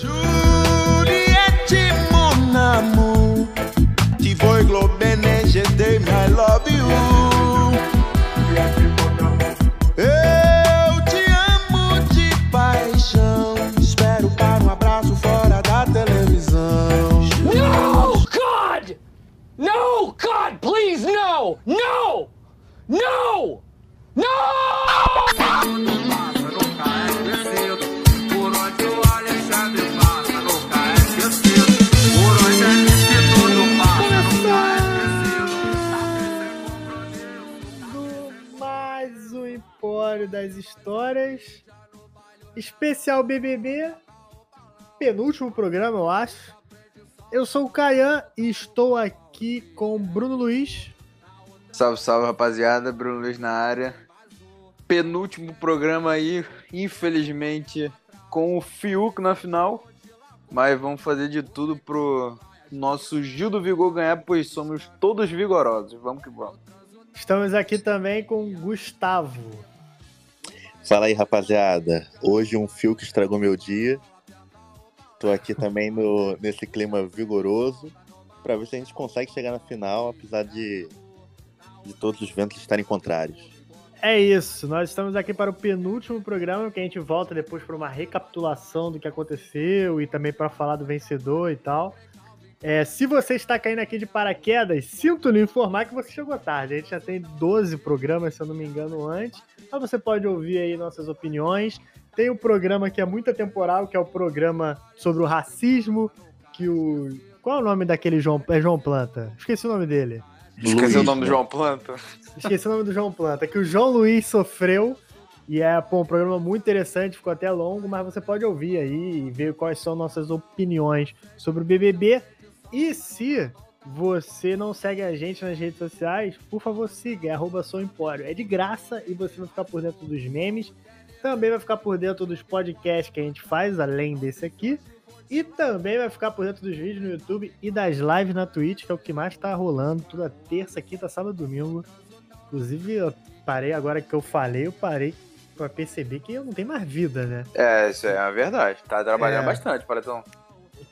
Juliette, mon amour. Ti voi globene, je t'aime, I love you. Eu te amo de paixão. Espero para um abraço fora da televisão. No, God! No, God, please! No! No! No! Das Histórias. Especial BBB. Penúltimo programa, eu acho. Eu sou o Caian e estou aqui com o Bruno Luiz. Salve, salve, rapaziada. Bruno Luiz na área. Penúltimo programa aí, infelizmente, com o Fiuk na final. Mas vamos fazer de tudo pro nosso Gil do Vigor ganhar, pois somos todos vigorosos. Vamos que vamos. Estamos aqui também com o Gustavo. Fala aí, rapaziada. Hoje um fio que estragou meu dia. Tô aqui também no, nesse clima vigoroso para ver se a gente consegue chegar na final, apesar de, de todos os ventos estarem contrários. É isso, nós estamos aqui para o penúltimo programa, que a gente volta depois para uma recapitulação do que aconteceu e também para falar do vencedor e tal. É, se você está caindo aqui de paraquedas, sinto lhe informar que você chegou tarde. A gente já tem 12 programas, se eu não me engano, antes. Mas você pode ouvir aí nossas opiniões. Tem um programa que é muito atemporal, que é o programa sobre o racismo, que o... Qual é o nome daquele João... É João Planta? Esqueci o nome dele. Esqueci Luiz, o nome do né? João Planta. Esqueci o nome do João Planta, que o João Luiz sofreu. E é pô, um programa muito interessante, ficou até longo, mas você pode ouvir aí e ver quais são nossas opiniões sobre o BBB. E se você não segue a gente nas redes sociais, por favor siga, é arroba Empório. É de graça e você vai ficar por dentro dos memes. Também vai ficar por dentro dos podcasts que a gente faz, além desse aqui. E também vai ficar por dentro dos vídeos no YouTube e das lives na Twitch, que é o que mais tá rolando. Toda terça, quinta, sábado, domingo. Inclusive, eu parei agora que eu falei, eu parei pra perceber que eu não tenho mais vida, né? É, isso é a verdade. Tá trabalhando É. bastante, Paletão.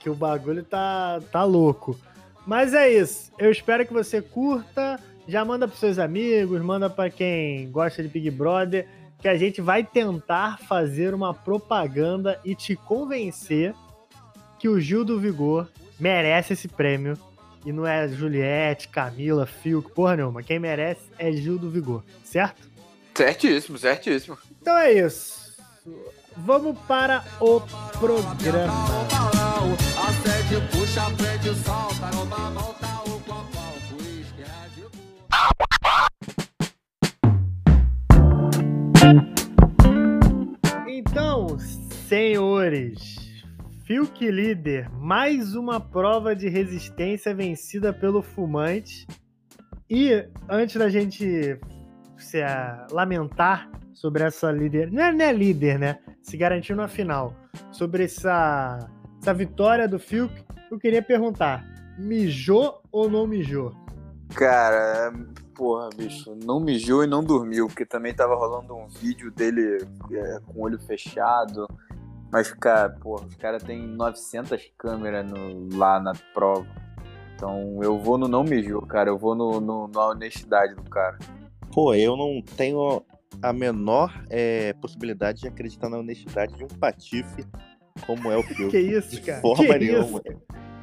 Que o bagulho tá, tá louco. Mas é isso. Eu espero que você curta. Já manda pros seus amigos, manda pra quem gosta de Big Brother, que a gente vai tentar fazer uma propaganda e te convencer que o Gil do Vigor merece esse prêmio. E não é Juliette, Camila, Fiuk, porra nenhuma. Quem merece é Gil do Vigor, certo? Certíssimo, certíssimo. Então é isso. Vamos para o programa. Então, senhores, Fiuk líder, mais uma prova de resistência vencida pelo fumante. E antes da gente se ah, lamentar sobre essa líder, não é, não é líder, né? Se garantiu na final, sobre essa, essa vitória do Fiuk, eu queria perguntar: mijou ou não mijou? Cara, porra, bicho, não mijou e não dormiu, porque também tava rolando um vídeo dele é, com o olho fechado. Mas, cara, porra, os caras têm 900 câmeras no- lá na prova. Então eu vou no não mijou, cara. Eu vou no, no- na honestidade do cara. Pô, eu não tenho a menor é, possibilidade de acreditar na honestidade de um patife como é o Fiuk. Que isso, De cara? forma Que nenhuma. isso?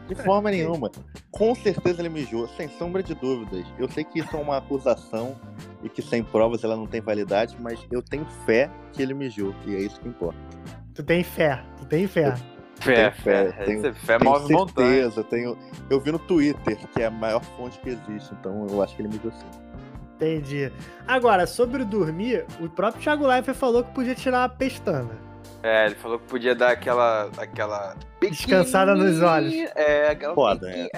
De forma nenhuma. Com certeza ele mijou, sem sombra de dúvidas. Eu sei que isso é uma acusação e que sem provas ela não tem validade, mas eu tenho fé que ele mijou, e é isso que importa. Tu tem fé, tu tem fé. Fé, Tenho fé, fé. tenho- Esse fé tenho move montanha. certeza, tenho. Eu vi no Twitter, que é a maior fonte que existe, então eu acho que ele mijou sim. Entendi. Agora, sobre o dormir, o próprio Thiago Leifert falou que podia tirar a pestana. É, ele falou que podia dar aquela. aquela. Descansada nos olhos. É, aquela. Foda, é.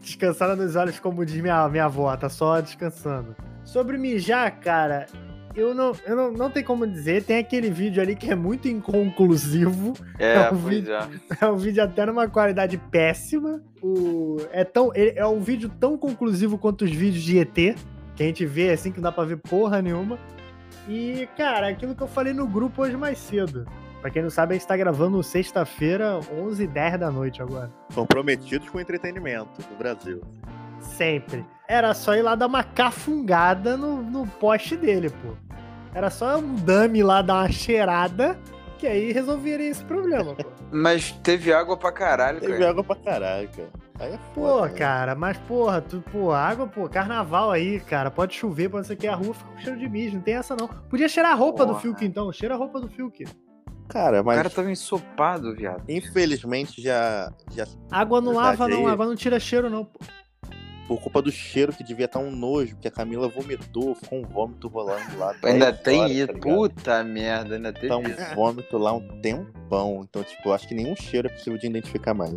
Descansada nos olhos, como diz minha, minha avó, tá só descansando. Sobre mijar, cara, eu não, eu não, não tem como dizer. Tem aquele vídeo ali que é muito inconclusivo. É, É um pois vídeo- é. É um vídeo até numa qualidade péssima. O, é, tão, é um vídeo tão conclusivo quanto os vídeos de ET, que a gente vê assim que não dá pra ver porra nenhuma. E, cara, aquilo que eu falei no grupo hoje mais cedo. Pra quem não sabe, a gente tá gravando sexta-feira, 11h10 da noite agora. Comprometidos com o entretenimento do Brasil. Sempre. Era só ir lá dar uma cafungada no, no poste dele, pô. Era só um dame lá dar uma cheirada, que aí resolveria esse problema, pô. Mas teve água pra caralho, Teve cara. água pra caralho, cara. Aí é Pô, foda. né? cara, mas porra, tu, pô, água, pô, carnaval aí, cara. Pode chover, pode ser que a rua fique com cheiro de mijo, não tem essa não. Podia cheirar a roupa do Porra. Fiuk então, cheira a roupa do Fiuk. Cara, O mas cara tava ensopado, viado. infelizmente já, já Água não lava não, água não tira cheiro não. pô. Por culpa do cheiro que devia estar um nojo, que a Camila vomitou, ficou um vômito rolando lá. Ainda 10 tem horas, isso. tá? Puta merda, ainda teve Tá um isso. vômito lá um tempão. Então, tipo, eu acho que nenhum cheiro é possível de identificar mais.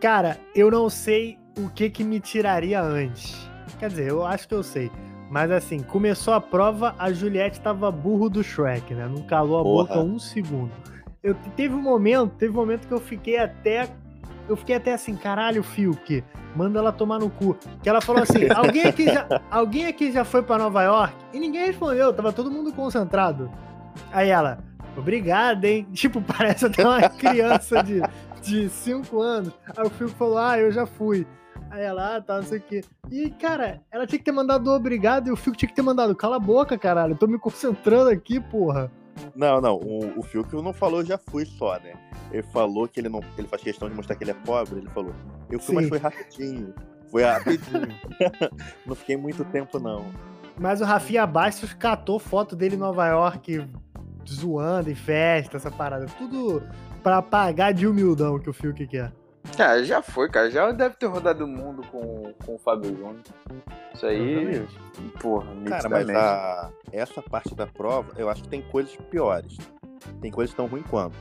Cara, eu não sei o que que me tiraria antes. Quer dizer, eu acho que eu sei. Mas assim, começou a prova, a Juliette tava burro do Shrek, né? Não calou a Porra. boca um segundo. Eu, teve um momento, teve um momento que eu fiquei até. Eu fiquei até assim, caralho, Fiuk, manda ela tomar no cu. Que ela falou assim: alguém aqui já, alguém aqui já foi pra Nova York? E ninguém respondeu, tava todo mundo concentrado. Aí ela, obrigada, hein? Tipo, parece até uma criança de, de 5 anos. Aí o Fiuk falou, ah, eu já fui. Aí ela, ah, tá, não sei o quê. E, cara, ela tinha que ter mandado obrigado e o Fiuk tinha que ter mandado, cala a boca, caralho, eu tô me concentrando aqui, porra. Não, não, o, o Fiuk não falou já fui só, né? Ele falou que ele não. Ele faz questão de mostrar que ele é pobre, ele falou. Eu fui, mas Sim. foi rapidinho. Foi rapidinho. não fiquei muito tempo, não. Mas o Rafinha Bastos catou foto dele em Nova York zoando em festa, essa parada. Tudo pra pagar de humildão que o Fiuk quer. Ah, já foi, cara. Já deve ter rodado o mundo com, com o Fábio Júnior. Isso aí, porra, Cara, mas a, essa parte da prova, eu acho que tem coisas piores. Tem coisas tão ruins quanto.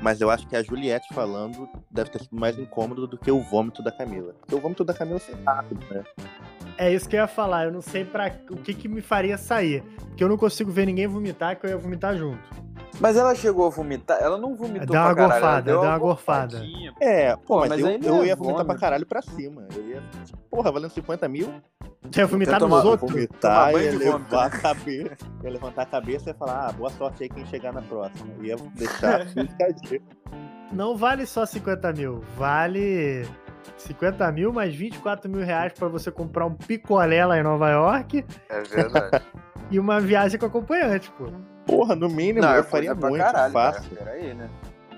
Mas eu acho que a Juliette falando deve ter sido mais incômodo do que o vômito da Camila. Porque o vômito da Camila foi rápido, né? É isso que eu ia falar, eu não sei para o que que me faria sair. Porque eu não consigo ver ninguém vomitar, que eu ia vomitar junto. Mas ela chegou a vomitar? Ela não vomitou Dá uma pra caralho. gorfada, deu dá uma gorfada. É, pô, mas, mas eu, eu é ia vomitar pra caralho pra cima. Eu ia. Porra, valendo 50 mil, Você ia vomitar nos outros? vomitar, ia levar né? a cabeça. Ia levantar a cabeça e falar, ah, boa sorte aí quem chegar na próxima. Ia deixar. Não vale só 50 mil, vale 50 mil mais 24 mil reais pra você comprar um picolé lá em Nova York É verdade. e uma viagem com acompanhante, pô. Porra, no mínimo, não, eu é faria muito caralho, fácil. Cara. Peraí, né?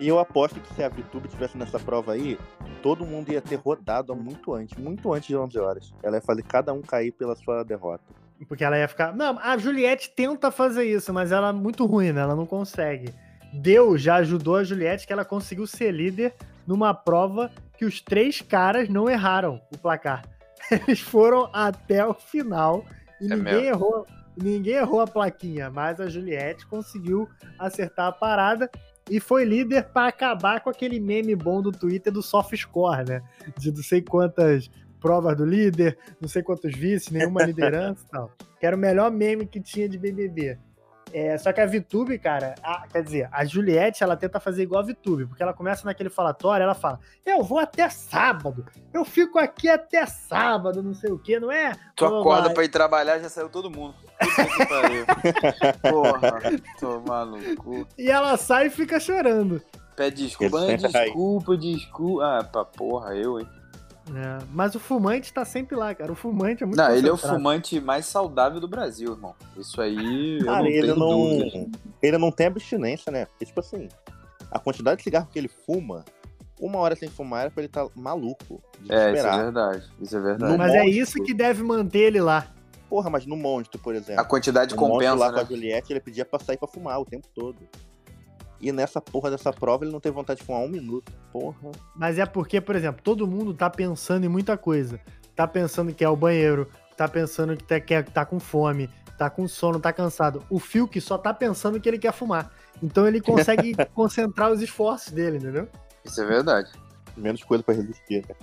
E eu aposto que se a VTube tivesse nessa prova aí, todo mundo ia ter rodado há muito antes, muito antes de 11 horas. Ela ia fazer cada um cair pela sua derrota. Porque ela ia ficar. Não, a Juliette tenta fazer isso, mas ela é muito ruim, né? Ela não consegue. Deus já ajudou a Juliette que ela conseguiu ser líder numa prova que os três caras não erraram o placar. Eles foram até o final e É ninguém mesmo. errou. Ninguém errou a plaquinha, mas a Juliette conseguiu acertar a parada e foi líder para acabar com aquele meme bom do Twitter do soft score, né? De não sei quantas provas do líder, não sei quantos vices, nenhuma liderança e tal. Que era o melhor meme que tinha de BBB. É, só que a VTube, cara, a- quer dizer, a Juliette, ela tenta fazer igual a VTube, porque ela começa naquele falatório, ela fala, eu vou até sábado, eu fico aqui até sábado, não sei o que, não é? Tu Ô, acorda vai. pra ir trabalhar, já saiu todo mundo. Porra, tô maluco. E ela sai e fica chorando. Pede desculpa, desculpa, desculpa. Ah, pra porra, eu, hein? É, mas o fumante tá sempre lá, cara. O fumante é muito Não, ele é o fumante mais saudável do Brasil, irmão. Isso aí, eu Cara, não ele tenho não, dúvida. ele não tem abstinência, né? Porque, tipo assim, a quantidade de cigarro que ele fuma, uma hora sem fumar era pra ele estar maluco, É, isso é verdade. Isso é verdade. No Mas é monstro. isso que deve manter ele lá. Porra, mas no monstro, por exemplo. A quantidade no monstro compensa, lá com né? a Juliette, ele pedia pra sair pra fumar o tempo todo. E nessa porra dessa prova ele não teve vontade de fumar um minuto. Porra. Mas é porque, por exemplo, todo mundo tá pensando em muita coisa. Tá pensando que é o banheiro, tá pensando que tá, que tá com fome, tá com sono, tá cansado. O Fiuk só tá pensando que ele quer fumar. Então ele consegue concentrar os esforços dele, entendeu? Isso é verdade. Menos coisa pra resistir, né?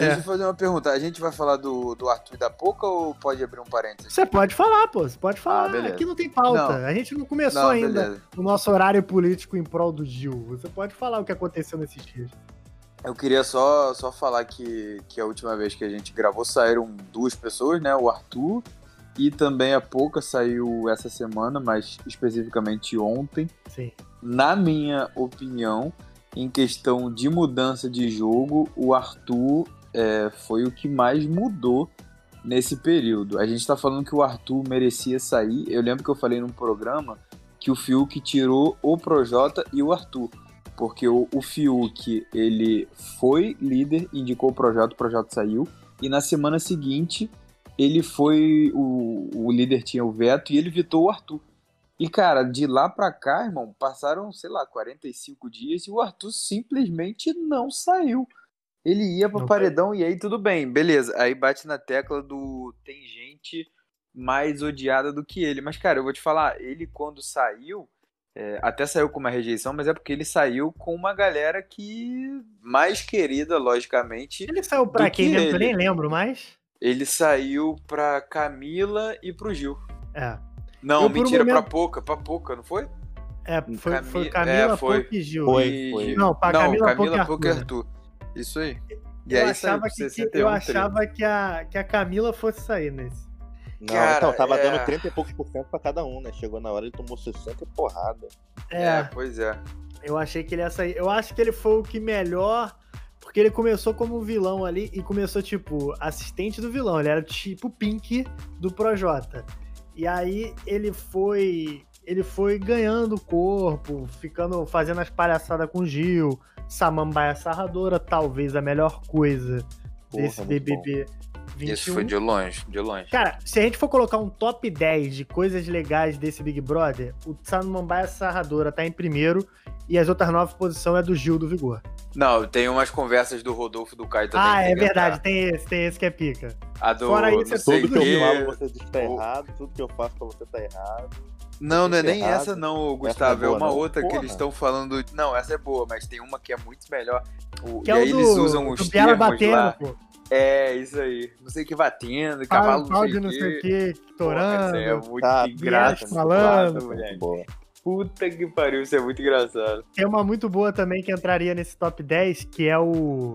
Deixa É. eu fazer uma pergunta. A gente vai falar do, do Arthur e da Poca ou pode abrir um parênteses? Você pode falar, pô. Você pode falar. Ah, beleza. Aqui não tem pauta. Não. A gente não começou Não, ainda beleza. o nosso horário político em prol do Gil. Você pode falar o que aconteceu nesses dias. Eu queria só, só falar que, que a última vez que a gente gravou saíram duas pessoas, né? O Arthur e também a Poca saiu essa semana, mas especificamente ontem. Sim. na minha opinião, em questão de mudança de jogo, o Arthur é, foi o que mais mudou nesse período. A gente tá falando que o Arthur merecia sair. Eu lembro que eu falei num programa que o Fiuk tirou o Projota e o Arthur. Porque o, o Fiuk, ele foi líder, indicou o Projota, o Projota saiu. E na semana seguinte, ele foi. O, o líder tinha o veto e ele vetou o Arthur. E, cara, de lá pra cá, irmão, passaram, sei lá, 45 dias e o Arthur simplesmente não saiu. Ele ia pro Não paredão e aí tudo bem, beleza. Aí bate na tecla do tem gente mais odiada do que ele. Mas, cara, eu vou te falar, ele quando saiu, é, até saiu com uma rejeição, mas é porque ele saiu com uma galera que mais querida, logicamente. Ele saiu pra quem que mesmo? Eu ele. nem lembro mais. Ele saiu pra Camila e pro Gil. É. Não, Eu, por um mentira, momento- pra Pouca, pra Pouca, não foi? É, foi, Cami- foi é, Camila, foi. Pouca e Gil. Foi, foi. Não, pra não, Camila, Camila, Pouca e Pouca e Arthur. Isso aí. E Eu aí saiu achava, que, que- 61, eu 30. achava que, a, que a Camila fosse sair nesse. Não, Cara, então, tava é- dando 30 e poucos por cento pra cada um, né? Chegou na hora ele tomou 60 e porrada. É, É, pois é. eu achei que ele ia sair. Eu acho que ele foi o que melhor. Porque ele começou como vilão ali e começou, tipo, assistente do vilão. Ele era tipo Pink do Projota. E aí ele foi. Ele foi ganhando corpo, ficando. fazendo as palhaçadas com o Gil. Samambaia Sarradora, talvez a melhor coisa Porra, desse BBB 21. Isso foi de longe, de longe. Cara, se a gente for colocar um top 10 de coisas legais desse Big Brother, o Samambaia Sarradora tá em primeiro e as outras nove posições é do Gil do Vigor. Não, tem umas conversas do Rodolfo do Caio também. ah, que é que verdade, entrar. tem esse, tem esse que é pica. A do, Fora isso, é Tudo que eu quê. falo você que tá o- errado, tudo que eu faço pra você tá errado. Não, não é nem errado. essa não, Gustavo. é é boa, uma não? outra que Porra. eles estão falando. Não, essa é boa, mas tem uma que é muito melhor. O- Que e é aí o do, eles usam os termos batendo, lá. pô. É, isso aí. Não sei o que batendo, Pau, cavalo não de sei não o sei o que, Porra, torando. essa é muito Tá, engraçada, falando. Muito boa. Puta que pariu, isso é muito engraçado. Tem uma muito boa também que entraria nesse top 10, que é o.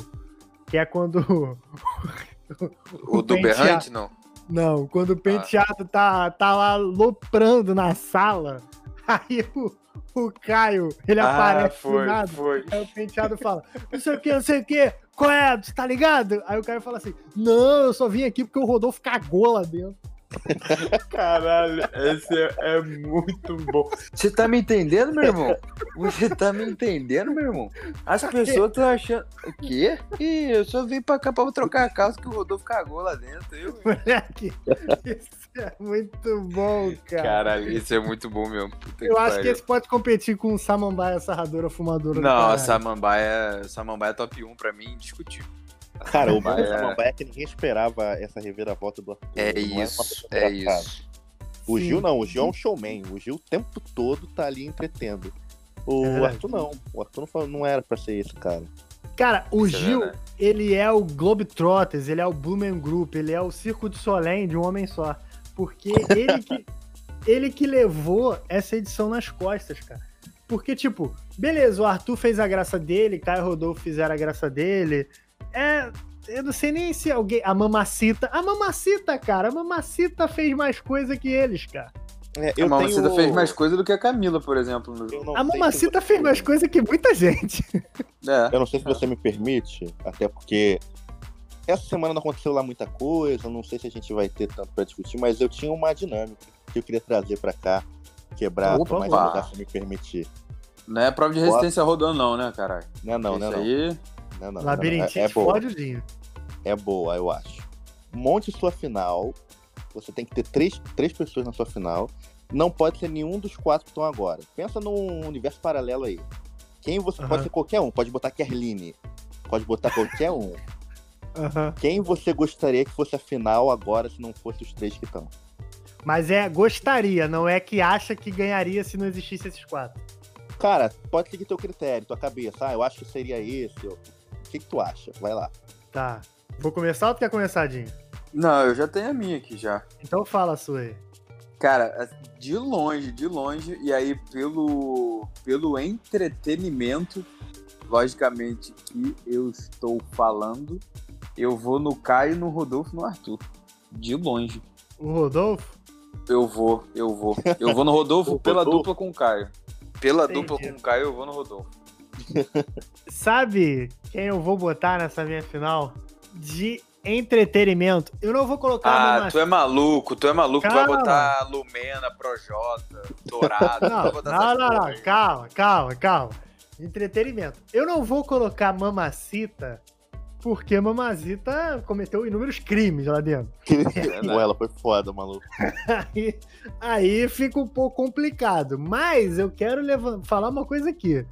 Que é quando. O do penteado- Berrante, não? Não, quando o penteado tá, tá lá loprando na sala, aí o, o Caio, ele Ah, aparece do foi, nada. foi. Aí o penteado fala, não sei o que, não sei o que, qual é, tá ligado? Aí o Caio fala assim, não, eu só vim aqui porque o Rodolfo cagou lá dentro. Caralho, esse é, é muito bom. Você tá me entendendo, meu irmão? Você tá me entendendo, meu irmão? As pessoas estão achando. O quê? Ih, eu só vim pra cá pra trocar a calça que o Rodolfo cagou lá dentro. Eu... Moleque, isso é muito bom, cara. Caralho, isso é muito bom mesmo. Puta eu acho que pariu. esse pode competir com o Samambaia Sarradora Fumadora. do Não, Samambaia, Samambaia é top 1 pra mim, indiscutível. Cara, o bom É. é que ninguém esperava essa reviravolta do Arthur. É Não uma isso, é engraçada. isso. O Sim. Gil não, o Gil é um showman. O Gil o tempo todo tá ali entretendo. O É. Arthur não. O Arthur não, foi- não era pra ser esse cara. Cara, o Isso é Gil, verdade. ele é o Globetrotters, ele é o Blumen Group, ele é o Circo de Solém de um homem só. Porque ele que, ele que levou essa edição nas costas, cara. Porque, tipo, beleza, o Arthur fez a graça dele, Caio Rodolfo fizeram a graça dele. É. Eu não sei nem se alguém. A Mamacita. A Mamacita, cara. A Mamacita fez mais coisa que eles, cara. É, A Mamacita fez mais coisa do que a Camila, por exemplo. No Eu jogo. não A Mamacita fez mais coisa que muita gente. É. Eu não sei se você me permite, até porque essa semana não aconteceu lá muita coisa, não sei se a gente vai ter tanto pra discutir, mas eu tinha uma dinâmica que eu queria trazer pra cá, quebrar, Opa, mas opa. lugar se me permitir. Não é prova de resistência rodando, não, né, caralho? Não é não, Isso não, é não. Não, é não, não, não. Labirintite, É, é boa, fode o Dinho. é boa, eu acho. Monte sua final, você tem que ter três, três pessoas na sua final, não pode ser nenhum dos quatro que estão agora. Pensa num universo paralelo aí. Quem você Aham. pode ser qualquer um, pode botar Kerline, pode botar qualquer um. Aham. Quem você gostaria que fosse a final agora se não fosse os três que estão? Mas é gostaria, não é que acha que ganharia se não existisse esses quatro. Cara, pode seguir teu critério, tua cabeça. Ah, eu acho que seria esse. ou- O que, que tu acha? Vai lá. Tá. Vou começar ou tu quer começar, Dinho? Não, eu já tenho a minha aqui já. Então fala a sua aí. Cara, de longe, de longe, e aí pelo, pelo entretenimento, logicamente que eu estou falando, eu vou no Caio, no Rodolfo e no Arthur. De longe. O Rodolfo? Eu vou, eu vou. Eu vou no Rodolfo pela Rodolfo. dupla com o Caio. Pela Entendi. dupla com o Caio, eu vou no Rodolfo. Sabe quem eu vou botar nessa minha final? De entretenimento. Eu não vou colocar Ah, uma tu é maluco, tu é maluco, tu vai Calma. botar Lumena, Projota, Dourado, Não, não, não, não, calma, calma, calma. Entretenimento. Eu não vou colocar Mamacita, porque Mamacita cometeu inúmeros crimes lá dentro. Pô, ela foi foda, maluco. Aí, aí fica um pouco complicado. Mas eu quero levan- falar uma coisa aqui.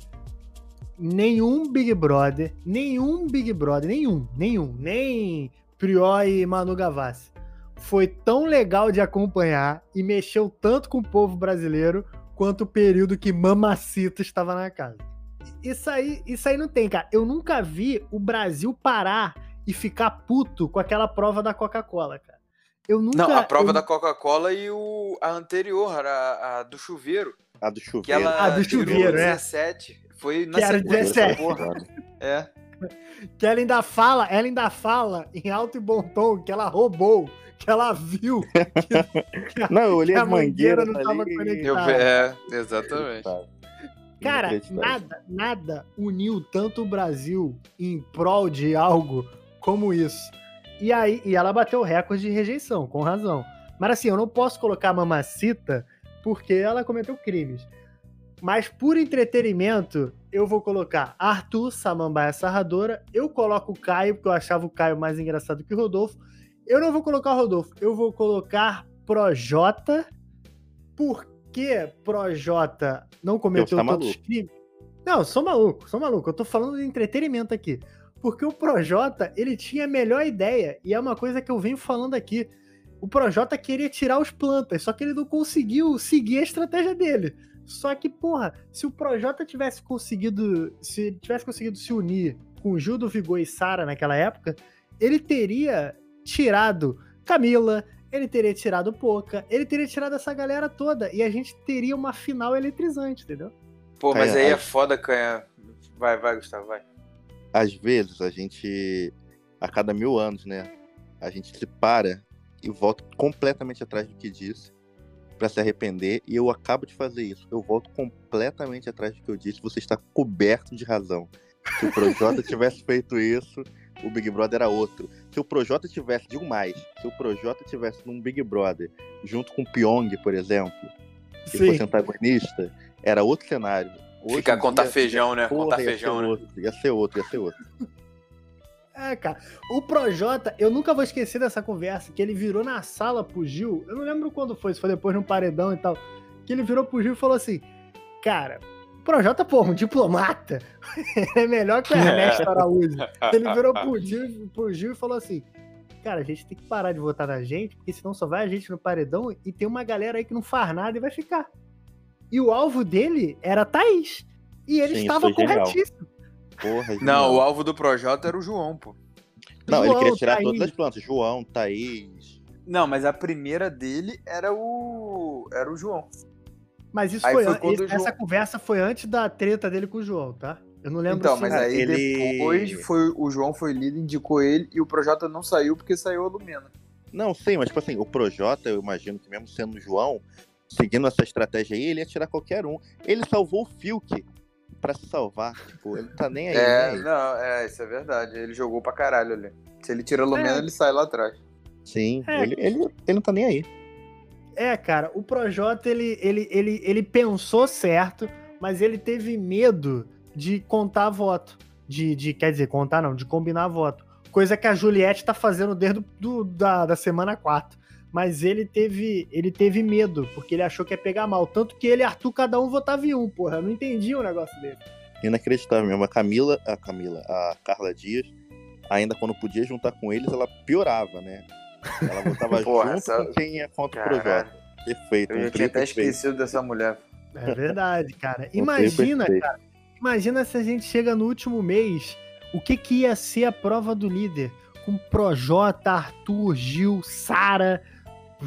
Nenhum Big Brother, nenhum Big Brother, nenhum, nenhum, nem Prior e Manu Gavassi, foi tão legal de acompanhar e mexeu tanto com o povo brasileiro quanto o período que Mamacita estava na casa. Isso aí, isso aí não tem, cara. Eu nunca vi o Brasil parar e ficar puto com aquela prova da Coca-Cola, cara. Eu nunca. Não, a prova eu- da Coca-Cola e o, a anterior, a, a do chuveiro, A do que chuveiro. ela Ah, do chuveiro, é. 17. Foi na Que era sequência, 17. porra. É. Que ela ainda fala, ela ainda fala em alto e bom tom que ela roubou, que ela viu Não, eu olhei que a mangueira não ali tava e- conectada. Eu, é, exatamente. Cara, nada, nada uniu tanto o Brasil em prol de algo como isso. E aí, e ela bateu o recorde de rejeição, com razão. Mas assim, eu não posso colocar a Mamacita porque ela cometeu crimes. Mas por entretenimento, eu vou colocar Arthur, Samambaia Sarradora. Eu coloco o Caio, porque eu achava o Caio mais engraçado que o Rodolfo. Eu não vou colocar o Rodolfo, eu vou colocar Projota. Porque Projota não cometeu tá tantos crimes. Não, sou maluco, sou maluco. Eu tô falando de entretenimento aqui. Porque o Projota, ele tinha a melhor ideia, e é uma coisa que eu venho falando aqui. O Projota queria tirar os plantas, só que ele não conseguiu seguir a estratégia dele. Só que, porra, se o Projota tivesse conseguido. Se ele tivesse conseguido se unir com Gil do Vigor e Sara naquela época, ele teria tirado Camila, ele teria tirado Poca, ele teria tirado essa galera toda. E a gente teria uma final eletrizante, entendeu? Pô, mas aí é foda, Canha. Vai, vai, Gustavo, vai. Às vezes a gente, a cada mil anos, né? A gente se para e volta completamente atrás do que disse pra se arrepender. E eu acabo de fazer isso. Eu volto completamente atrás do que eu disse. Você está coberto de razão. Se o Projota tivesse feito isso, o Big Brother era outro. Se o Projota tivesse, digo mais, se o Projota tivesse num Big Brother, junto com o Pyong, por exemplo, e fosse antagonista, era outro cenário. Hoje Ficar em contar feijão, né? porra, Contar feijão, né? outro, ia ser outro, ia ser outro. É, cara. O Projota, eu nunca vou esquecer dessa conversa, que ele virou na sala pro Gil. Eu não lembro quando foi, se foi depois no paredão e tal. Que ele virou pro Gil e falou assim: Cara, o Projota, pô, um diplomata. é melhor que o Ernesto Araújo. Ele virou pro Gil, pro Gil e falou assim: Cara, a gente tem que parar de votar na gente, porque senão só vai a gente no paredão e tem uma galera aí que não faz nada e vai ficar. E o alvo dele era a Thaís. E ele Sim, estava corretíssimo. Porra, Não, o alvo do Projota era o João, pô. Não, ele João, queria tirar Thaís. todas as plantas. João, Thaís. Não, mas a primeira dele era o. Era o João. Mas isso Aí foi, foi an- essa João- conversa foi antes da treta dele com o João, tá? Eu não lembro Então, mas aí ele- depois foi, o João foi líder, indicou ele e o Projota não saiu porque saiu a Lumena. Não, sim, mas tipo assim, o Projota, eu imagino que mesmo sendo o João, seguindo essa estratégia aí, ele ia tirar qualquer um. Ele salvou o Fiuk pra se salvar. Tipo, ele não tá nem aí. É, nem aí. não, é, isso é verdade. Ele jogou pra caralho ali. Se ele tira a Lumena, É. ele sai lá atrás. Sim, É. ele, ele, ele não tá nem aí. É, cara, o Projota, ele, ele, ele, ele pensou certo, mas ele teve medo de contar voto. De, de, quer dizer, contar não, de combinar voto. Coisa que a Juliette tá fazendo desde do, da, da semana 4. Mas ele teve, ele teve medo, porque ele achou que ia pegar mal. Tanto que ele e Arthur, cada um votava em um, porra. Eu não entendi o negócio dele. Inacreditável mesmo. A Camila, a Camila, a Carla Dias, ainda quando podia juntar com eles, ela piorava, né? Ela votava Porra, junto essa- com quem ia contra o Caralho. Projota. Perfeito. Eu um tinha até perfeito. esquecido dessa mulher. É verdade, cara. Imagina, cara. Imagina se a gente chega no último mês, o que que ia ser a prova do líder? Com Projota, Arthur, Gil, Sara,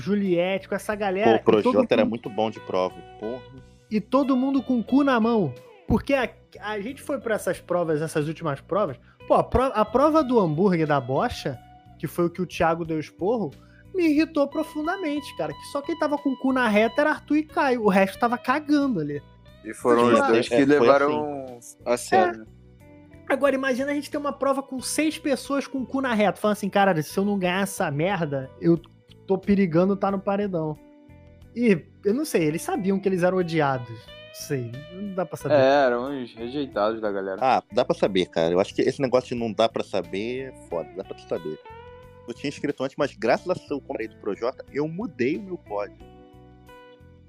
Juliette, com essa Pô, galera. o e todo Projota era mundo- muito bom de prova. Porra. E todo mundo com o cu na mão. Porque a, a gente foi pra essas provas, essas últimas provas. Pô, a, pro- a prova do hambúrguer da bocha, que foi o que o Thiago deu esporro, me irritou profundamente, cara. Que só quem tava com o cu na reta era Arthur e Caio. O resto tava cagando ali. E foram Tipo, os dois é, que foi levaram a sério. né? Agora, imagina a gente ter uma prova com seis pessoas com o cu na reta, falando assim, cara, se eu não ganhar essa merda, eu tô perigando estar no paredão. E, eu não sei, eles sabiam que eles eram odiados. Não sei, não dá pra saber. É, eram uns rejeitados da galera. Ah, dá pra saber, cara. Eu acho que esse negócio de não dá pra saber é foda, dá pra saber. Eu tinha escrito antes, mas graças a seu comentário do Projota, eu mudei o meu código.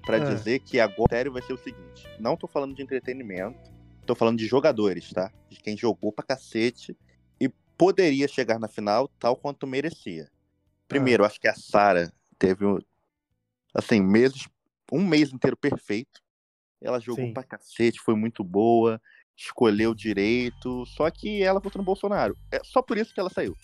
Pra Ah. dizer que agora o sério vai ser o seguinte: não tô falando de entretenimento, tô falando de jogadores, tá? De quem jogou pra cacete e poderia chegar na final tal quanto merecia. Primeiro, acho que a Sara teve, um- assim, meses, um mês inteiro perfeito. Ela jogou Sim. pra cacete, foi muito boa, escolheu direito, só que ela votou no Bolsonaro. É só por isso que ela saiu.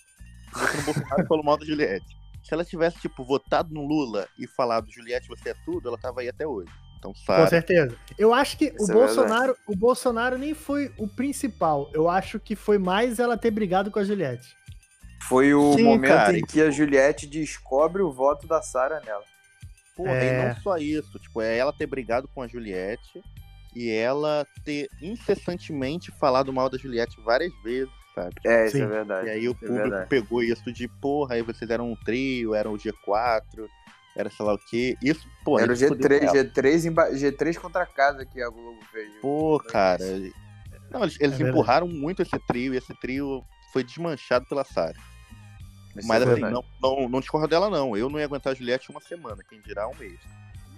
Votou no Bolsonaro e falou mal da Juliette. Se ela tivesse, tipo, votado no Lula e falado, Juliette, você é tudo, ela tava aí até hoje. Então, Com Sara. certeza. Eu acho que o é Bolsonaro, o Bolsonaro nem foi o principal. Eu acho que foi mais ela ter brigado com a Juliette. Foi o Sim, momento cara. em que a Juliette descobre o voto da Sara nela. Porra, É. e não só isso, tipo, é ela ter brigado com a Juliette e ela ter incessantemente falado mal da Juliette várias vezes, sabe? É, isso Sim. é verdade. E aí o isso é público verdade. pegou isso de, porra, aí vocês eram um trio, eram o G4, era sei lá o quê. Isso, pô, Era o isso fudeu G3, ela. G3, emba- G3 contra a casa que a Globo fez. Pô, Foi cara. isso. Não, eles, eles É empurraram muito esse trio e esse trio foi desmanchado pela Sara. Isso Mas é assim, não, não, não discordo dela, não. Eu não ia aguentar a Juliette uma semana, quem dirá um mês.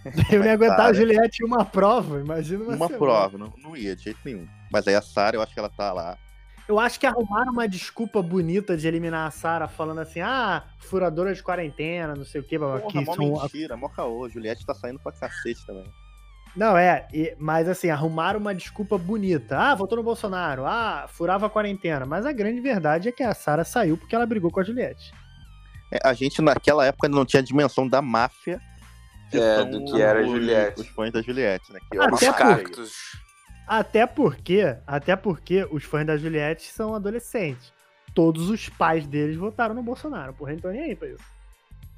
Eu não ia aguentar a Juliette uma prova, imagina uma, Uma semana. prova, não, não ia de jeito nenhum. Mas aí a Sara, eu acho que ela tá lá. Eu acho que arrumaram uma desculpa bonita de eliminar a Sara, falando assim, ah, furadora de quarentena, não sei o que, Porra, que mó são mentira, mó caô. Juliette tá saindo pra cacete também. Não, é, e- mas assim, arrumaram uma desculpa bonita. Ah, votou no Bolsonaro. Ah, furava a quarentena. Mas a grande verdade é que a Sara saiu porque ela brigou com a Juliette. É, a gente naquela época não tinha a dimensão da máfia. É, do que era a os- Juliette. Os fãs da Juliette, né? Que eu Até por-. Até porque, até porque os fãs da Juliette são adolescentes. Todos os pais deles votaram no Bolsonaro. Porra, então nem aí pra isso.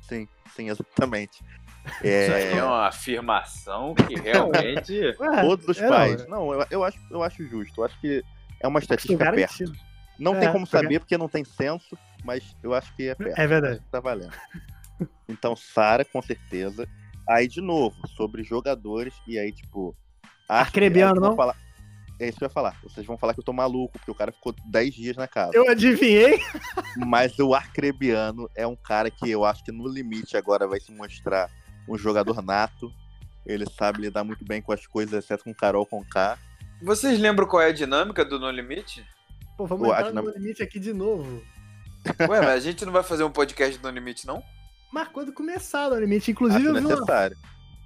Sim, sim, exatamente. Isso aí é É, uma afirmação que realmente. Todos os é, pais. Não, eu, eu, acho, eu acho justo. Eu acho que é uma estatística perto. Não É, tem como gar- saber porque não tem censo, mas eu acho que é perto. É verdade. Tá valendo. Então, Sara, com certeza. Aí, de novo, sobre jogadores, e aí, tipo. que- Arcrebiano, não? Falar, é isso que eu ia falar. Vocês vão falar que eu tô maluco, porque o cara ficou 10 dias na casa. Eu adivinhei. Mas o Arcrebiano é um cara que eu acho que no limite agora vai se mostrar um jogador nato. Ele sabe lidar muito bem com as coisas, exceto com Carol com K. Vocês lembram qual é a dinâmica do No Limite? Pô, vamos Pô, entrar acho no limite aqui de novo. Ué, mas a gente não vai fazer um podcast do No Limite, não? Mas quando começar no limite, inclusive Acho eu vi, uma, necessário.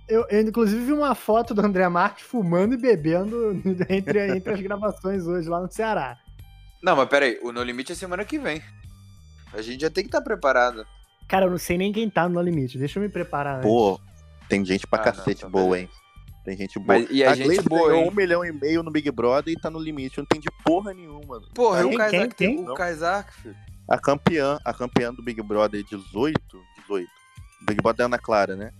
eu, eu, inclusive vi uma foto do André Marques fumando e bebendo entre, entre as gravações hoje lá no Ceará. Não, mas peraí, o No Limite é semana que vem. A gente já tem que estar preparado. Cara, eu não sei nem quem tá no limite. Deixa eu me preparar antes. Pô, tem gente pra Ah, não, cacete então boa, beleza. hein? Tem gente boa. Mas, e a, gente Gleice boa, ganhou hein? um milhão e meio no Big Brother e tá no limite. Eu não entendi porra nenhuma. Porra, Quem, o Kaysar, quem, quem? o Kaysar, filho. A campeã, a campeã do Big Brother 18, 18. Big Brother da Ana Clara, né?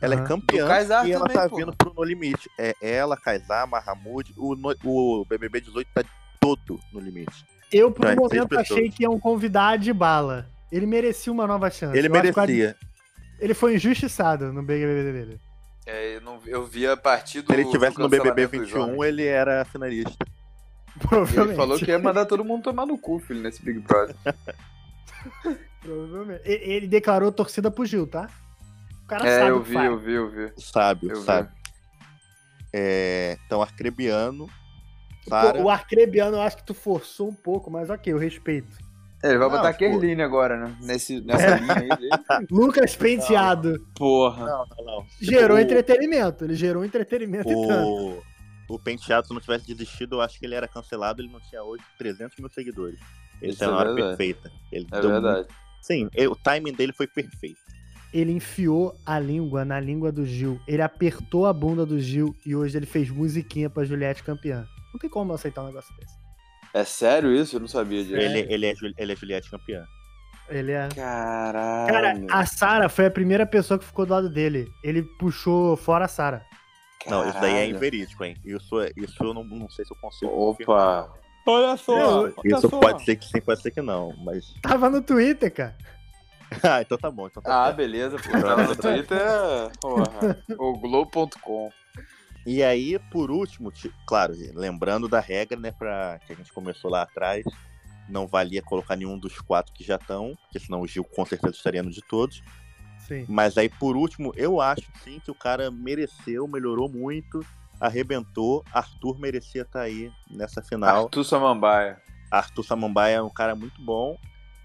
Ela é campeã e ela também, tá porra. vindo pro No Limite. É ela, Kaysar, Mahamud, o, no- o BBB 18 tá todo no limite. Eu, por um seis momento, pessoas. achei que iam convidar de bala. Ele merecia uma nova chance. Ele Eu merecia. Ele foi injustiçado no BBB dele. É, eu, não, eu vi a partir do. Se ele estivesse do no BBB cancelamento dos 21, homens. ele era finalista. Provavelmente. Ele falou que ia mandar todo mundo tomar no cu, filho, nesse Big Brother. Provavelmente. Ele declarou torcida pro Gil, tá? O cara É, sabe eu vi, eu vi, eu vi. Sábio, Eu vi. sábio. É, então, Arcrebiano, Sara. o Arcrebiano eu acho que tu forçou um pouco, mas ok, eu respeito. É, ele vai Não, botar tipo- Kerline agora, né? Nesse, nessa É. linha aí dele. Lucas Penteado Porra. Não, não, não. Gerou o- entretenimento. Ele gerou entretenimento e tanto. O, o Penteado, se não tivesse desistido, eu acho que ele era cancelado. Ele não tinha hoje 300 mil seguidores. Ele Isso tá é na hora verdade. perfeita. Ele É verdade. muito- Sim, e- o timing dele foi perfeito. Ele enfiou a língua na língua do Gil. Ele apertou a bunda do Gil e hoje ele fez musiquinha pra Juliette campeã. Não tem como eu aceitar um negócio desse. É sério isso? Eu não sabia disso. Ele, ele, é, ele é Juliette campeã. Ele é. Caralho. Cara, a Sara foi a primeira pessoa que ficou do lado dele. Ele puxou fora a Sara. Não, isso daí é inverídico, hein? Isso, é- isso eu não, não sei se eu consigo. confirmar, Opa! não. Olha só. Olha Isso só. pode ser que sim, pode ser que não, mas. Tava no Twitter, cara. ah, então tá bom. Então tá Ah, certo. beleza, pô. Tava no Twitter, porra. O Globo.com. E aí, por último, ti- claro, lembrando da regra, né, pra, que a gente começou lá atrás, não valia colocar nenhum dos quatro que já estão, porque senão o Gil com certeza estaria no de todos. Sim. Mas aí, por último, eu acho sim que o cara mereceu, melhorou muito, arrebentou. Arthur merecia estar aí nessa final. Arthur Samambaia. Arthur Samambaia é um cara muito bom.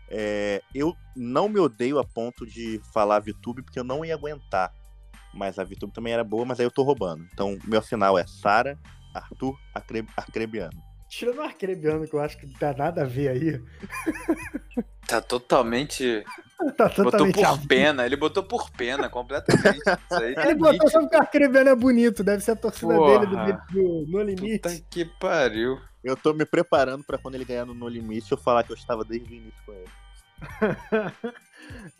É, eu não me odeio a ponto de falar VTube, porque eu não ia aguentar. Mas a VTube também era boa, mas aí eu tô roubando. Então, meu final é Sara, Arthur, Acre- Arcrebiano. Tirando o Arcrebiano, que eu acho que não tem nada a ver aí. Tá totalmente. Tá Botou totalmente por avulso. pena. Ele botou por pena, completamente. Isso aí tá Ele botou nítido. só porque o Arcrebiano é bonito. Deve ser a torcida Porra. dele do, do No Limite. Puta que pariu. Eu tô me preparando pra quando ele ganhar no No Limite eu falar que eu estava desde o início com ele.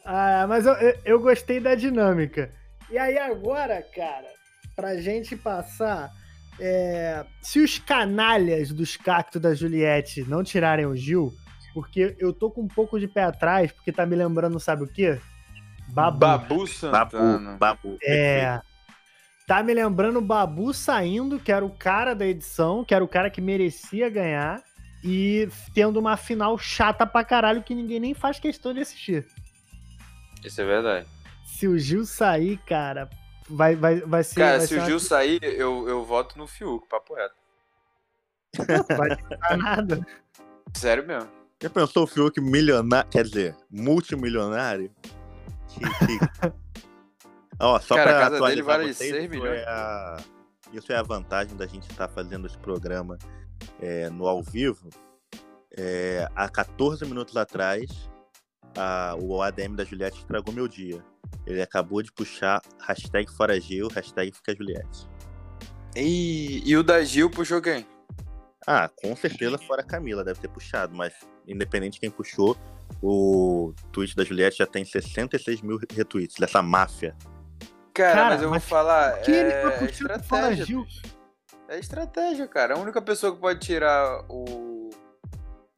ah, mas eu, eu, eu gostei da dinâmica. E aí agora, cara, pra gente passar. é, se os canalhas dos cactos da Juliette não tirarem o Gil, porque eu tô com um pouco de pé atrás, porque tá me lembrando, sabe o quê? Babu. Babu Babu, Santana. babu. É. Tá me lembrando o Babu saindo, que era o cara da edição, que era o cara que merecia ganhar, e tendo uma final chata pra caralho que ninguém nem faz questão de assistir. Isso é verdade. Se o Gil sair, cara, vai, vai, vai ser. Cara, vai se ser o uma- Gil sair, eu, eu voto no Fiuk, papo reto. Vai dar nada. Sério mesmo. Já pensou o Fiuk milionário, quer dizer, multimilionário? Que- Ó, só Cara, a pra casa dele atualizar vale vocês, 6 isso milhões. É a... Isso é a vantagem da gente estar fazendo esse programa é, no ao vivo. É, há 14 minutos atrás, a- o ADM da Juliette estragou meu dia. Ele acabou de puxar hashtag fora Gil, hashtag fica Juliette. E, e o da Gil puxou quem? Ah, com certeza fora Camila, deve ter puxado, mas independente de quem puxou, o tweet da Juliette já tem 66 mil retweets dessa máfia. Cara, Cara, mas eu vou mas falar. que ele é, tá é estratégia. Gil? É estratégia, cara. A única pessoa que pode tirar o,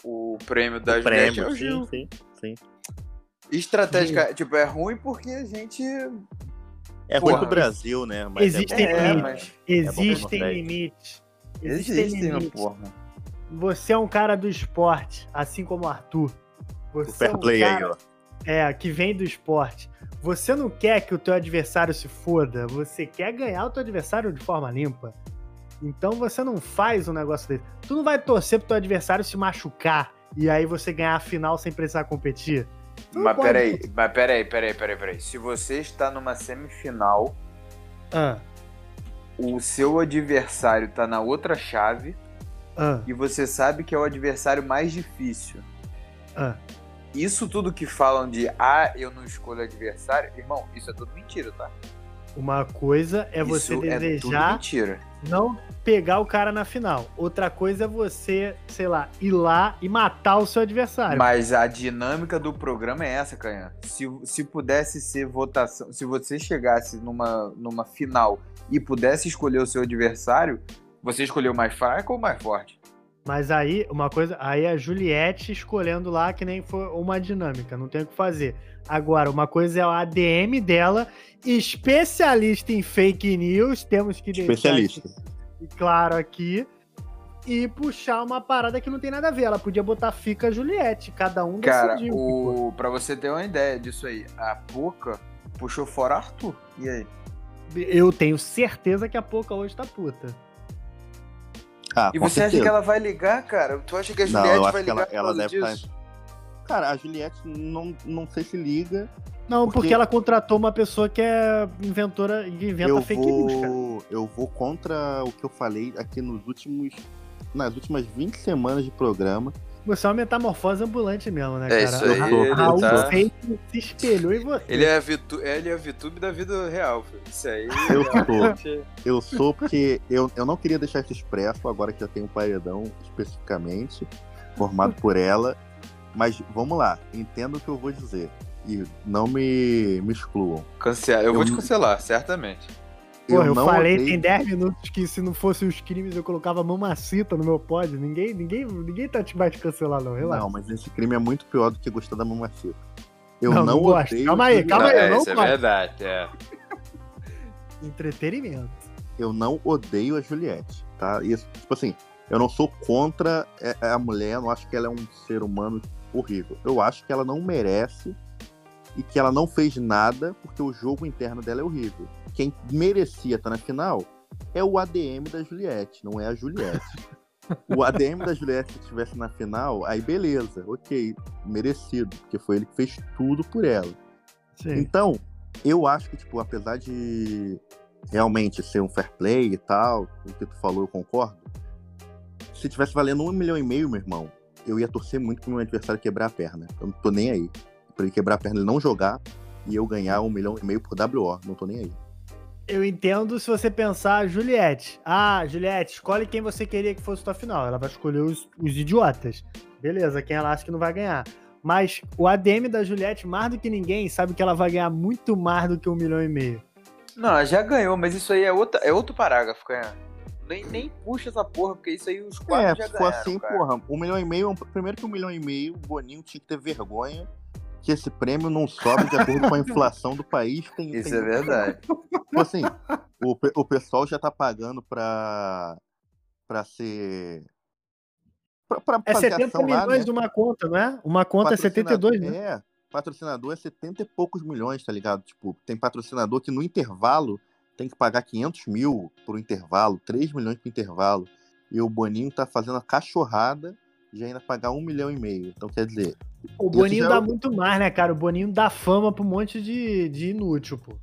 o prêmio da o Juliette prêmio, é o sim, Gil. sim, sim. Estratégica, tipo, é ruim porque a gente. É ruim Porra. pro Brasil, né? Mas Existem é, É, limites. mas. Existem Nordeste. limites. Existem, limites. porra. Você é um cara do esporte, assim como o Arthur. o Você é fair um play cara, aí, ó. É, que vem do esporte. Você não quer que o teu adversário se foda, você quer ganhar o teu adversário de forma limpa. Então você não faz um negócio desse. Tu não vai torcer pro teu adversário se machucar e aí você ganhar a final sem precisar competir. Não Mas pode- peraí, mas peraí, peraí, peraí, peraí. Se você está numa semifinal, Ah, o seu adversário tá na outra chave ah, e você sabe que é o adversário mais difícil. ah. Isso tudo que falam de ah, eu não escolho adversário, irmão, isso é tudo mentira, tá? Uma coisa é você isso é tudo desejar mentira. Não pegar o cara na final. Outra coisa é você, sei lá, ir lá e matar o seu adversário. Mas a dinâmica do programa é essa, Canhã. Se, se pudesse ser votação, se você chegasse numa, numa final e pudesse escolher o seu adversário, você escolheu o mais fraco ou o mais forte? Mas aí, uma coisa, aí a Juliette escolhendo lá que nem foi uma dinâmica, não tem o que fazer. Agora, uma coisa é o ADM dela, especialista em fake news, temos que deixar Especialista. isso claro aqui, e puxar uma parada que não tem nada a ver. Ela podia botar fica Juliette, cada um Cara, decidiu. o, pra você ter uma ideia disso aí, a Poca puxou fora Arthur. E aí? Eu tenho certeza que a Poca hoje tá puta. Ah, E você acha certeza. que ela vai ligar, cara? Tu acha que a Não, Juliette eu acho vai que ela, ligar ela causa deve estar. disso? Cara, a Juliette não, não sei se liga. Não, porque, Porque- ela contratou uma pessoa que é inventora e inventa eu fake news, cara. vou, eu vou contra o que eu falei aqui nos últimos. Nas últimas 20 semanas de programa. Você é uma metamorfose ambulante mesmo, né, cara? É isso aí, ele Raul tá- Seixas se espelhou em você. Ele é, a Vitu... ele é a VTube da vida real, filho. Isso aí. Eu sou. realmente- Eu sou porque eu, eu não queria deixar isso expresso, agora que já tem um paredão especificamente, formado por ela. Mas vamos lá, entenda o que eu vou dizer. E não me, me excluam. Cancela. Eu vou Eu- te cancelar, certamente. Porra, eu, não falei odeio- tem 10 minutos que se não fossem os crimes eu colocava mamacita no meu pod. Ninguém, ninguém, ninguém tá te mais cancelar, não. Relaxa. Não, mas esse crime é muito pior do que gostar da mamacita. Eu Não, não, não gosto. odeio. Calma aí, calma aí, eu é, não isso é gosto. verdade, é. Entretenimento. Eu não odeio a Juliette, tá? Isso, tipo assim, eu não sou contra é- é a mulher, eu não acho que ela é um ser humano horrível. Eu acho que ela não merece e que ela não fez nada porque o jogo interno dela é horrível. Quem merecia estar na final é o ADM da Juliette, não é a Juliette. o ADM da Juliette se estivesse na final, aí beleza, ok, merecido, porque foi ele que fez tudo por ela. Sim. Então, eu acho que, tipo, apesar de realmente ser um fair play e tal, o que tu falou, eu concordo. Se tivesse valendo um milhão e meio, meu irmão, eu ia torcer muito pro meu adversário quebrar a perna. Eu não tô nem aí. Pra ele quebrar a perna, ele não jogar e eu ganhar um milhão e meio por WO. Não tô nem aí. Eu entendo se você pensar, Juliette. Ah, Juliette, escolhe quem você queria que fosse tua final. Ela vai escolher os, os idiotas. Beleza, quem ela acha que não vai ganhar. Mas o ADM da Juliette, mais do que ninguém, sabe que ela vai ganhar muito mais do que um milhão e meio. Não, ela já ganhou, mas isso aí é, outra, é outro parágrafo, cara. Nem, nem puxa essa porra, porque isso aí os quatro É, já for ganharam, assim, cara. porra, um milhão e meio, é primeiro que um milhão e meio, o Boninho tinha que ter vergonha que esse prêmio não sobe de acordo com a inflação do país. Tem, Isso tem- é verdade. Tipo assim, o, o pessoal já tá pagando pra, pra ser. Pra, pra É fazer 70 ação lá, milhões né? de uma conta, não é? Uma conta é Patrocinador- 72, né? É, patrocinador é 70 e poucos milhões, tá ligado? Tipo, tem patrocinador que no intervalo tem que pagar 500 mil pro intervalo, 3 milhões pro intervalo. E o Boninho tá fazendo a cachorrada de ainda pagar um milhão e meio. Então, quer dizer, O Boninho já dá é muito mais, né, cara? O Boninho dá fama pra um monte de, de inútil, pô.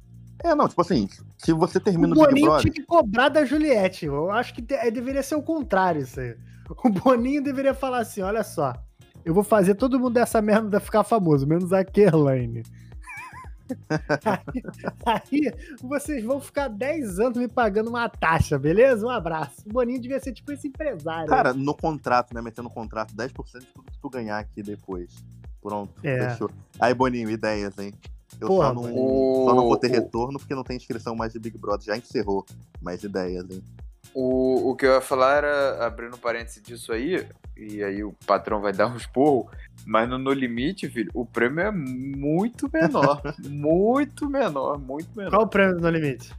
é, não, tipo assim, se você termina o Big Boninho Brother. tinha que cobrar da Juliette. Eu acho que é, deveria ser o contrário isso aí. O Boninho deveria falar assim: olha só, eu vou fazer todo mundo dessa merda ficar famoso, menos a Kerlane. Aí, aí vocês vão ficar 10 anos me pagando uma taxa, beleza? Um abraço. O Boninho devia ser tipo esse empresário. Cara, no contrato, né? Metendo no contrato, 10% de tudo que tu ganhar aqui depois. Pronto, É. fechou. Aí, Boninho, ideias, hein? Eu Porra, só, não, só não vou ter retorno porque não tem inscrição mais de Big Brother. Já encerrou. Mais ideias, hein? O, o que eu ia falar era, abrindo parênteses disso aí, e aí o patrão vai dar um esporro, mas no No Limite, filho, o prêmio é muito menor. muito menor, muito menor. Qual o prêmio do No Limite?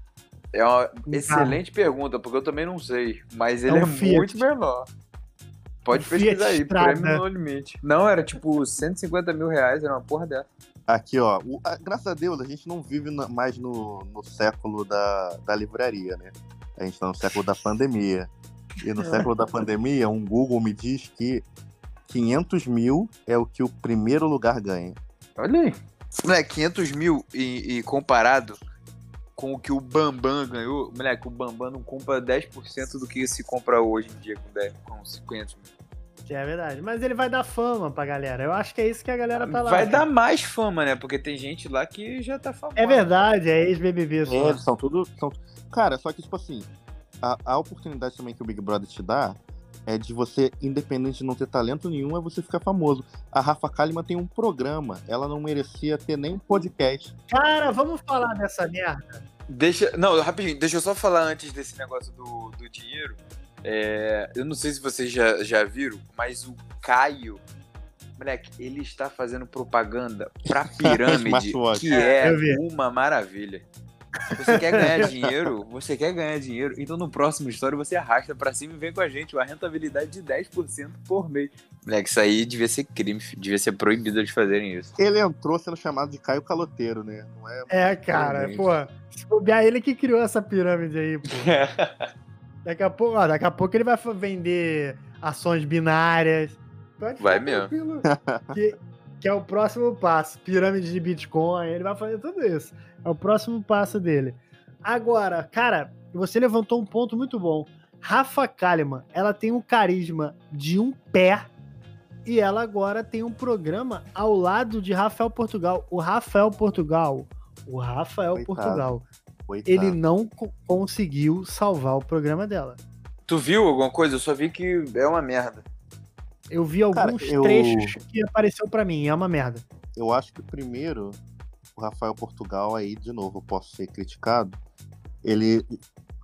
É uma Um excelente pergunta, porque eu também não sei, mas É ele é, um Fiat. muito menor. Pode Um pesquisar Fiat aí, Strada. prêmio no limite. Não, era tipo 150 mil reais, era uma porra dessa. Aqui, ó. o- a- graças a Deus, a gente não vive na- mais no, no século da, da livraria, né? A gente tá no século da pandemia. E no É. século da pandemia, um Google me diz que 500 mil é o que o primeiro lugar ganha. Olha aí. Moleque, 500 mil e, e comparado com o que o Bambam ganhou, moleque, o Bambam não compra 10% do que se compra hoje em dia com, 10, com 500 mil. É verdade. Mas ele vai dar fama pra galera. Eu acho que é isso que a galera tá lá. Vai cara. dar mais fama, né? Porque tem gente lá que já tá famosa. É verdade, é ex-BBB. É, são tudo. São... Cara, só que, tipo assim, a, a oportunidade também que o Big Brother te dá é de você, independente de não ter talento nenhum, é você ficar famoso. A Rafa Kalimann tem um programa, ela não merecia ter nem um podcast. Cara, vamos falar dessa merda. Deixa. Não, rapidinho, deixa eu só falar antes desse negócio do, do dinheiro. É, eu não sei se vocês já, já viram, mas o Caio. Moleque, ele está fazendo propaganda pra pirâmide, que é uma maravilha. Você quer ganhar dinheiro? Você quer ganhar dinheiro? Então no próximo story você arrasta pra cima e vem com a gente. Uma rentabilidade de 10% por mês. Moleque, isso aí devia ser crime, devia ser proibido de fazerem isso. Ele entrou sendo chamado de Caio Caloteiro, né? Não é. É, cara, Realmente. pô. Se bobear, ele que criou essa pirâmide aí, pô. Daqui a pouco, ó, daqui a pouco ele vai vender ações binárias. Pode Vai mesmo. Que, que é o próximo passo. Pirâmide de Bitcoin, ele vai fazer tudo isso. É o próximo passo dele. Agora, cara, você levantou um ponto muito bom. Rafa Kalimann, ela tem um carisma de um pé e ela agora tem um programa ao lado de Rafael Portugal. O Rafael Portugal, o Rafael Coitado. Portugal, Coitado. ele não co- conseguiu salvar o programa dela. Tu viu alguma coisa? Eu só vi que é uma merda. Eu vi alguns Cara, eu- trechos que apareceu pra mim, é uma merda. Eu acho que primeiro, o Rafael Portugal aí, de novo, eu posso ser criticado. ele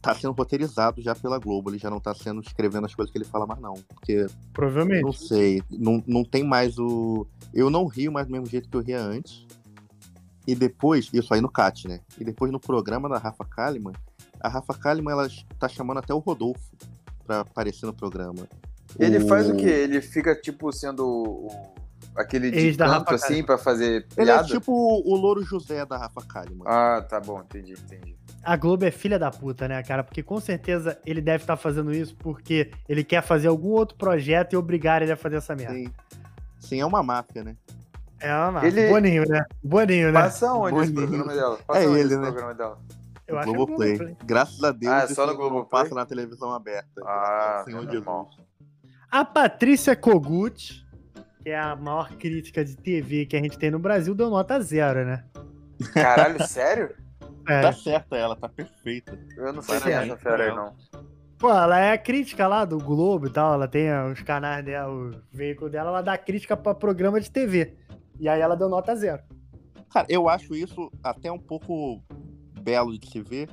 tá sendo roteirizado já pela Globo, ele já não tá sendo escrevendo as coisas que ele fala mais não, porque Provavelmente. não sei, não, não tem mais o eu não rio mais do mesmo jeito que eu ria antes. E depois, isso aí no CAT, né? E depois no programa da Rafa Kalimann, a Rafa Kalimann ela tá chamando até o Rodolfo pra aparecer no programa. Ele faz o quê? Ele fica, tipo, sendo o- aquele de Ex da canto, Rafa assim, pra fazer Ele é piada? tipo o Louro José da Rafa Kalimann. Ah, tá bom, entendi, entendi. A Globo é filha da puta, né, cara? Porque com certeza ele deve estar fazendo isso porque ele quer fazer algum outro projeto e obrigar ele a fazer essa merda. Sim. Sim, é uma máfia, né? É uma Ele- Boninho, né? Boninho, né? Passa onde esse Boninho. programa dela? Passa É onde ele, esse né? programa dela? Eu acho que é Globoplay. Globoplay. Graças a Deus. Ah, isso só no Globoplay? Passa na televisão aberta. Ah, Senhor Jesus. bom. A Patrícia Kogut, que é a maior crítica de TV que a gente tem no Brasil, deu nota zero, né? Caralho, sério? É. Tá certa ela, tá perfeita. Eu não sei quem é essa fera aí, não. Pô, ela é a crítica lá do Globo e tal, ela tem os canais dela, o veículo dela, ela dá crítica pra programa de TV. E aí ela deu nota zero. Cara, eu acho isso até um pouco belo de se ver,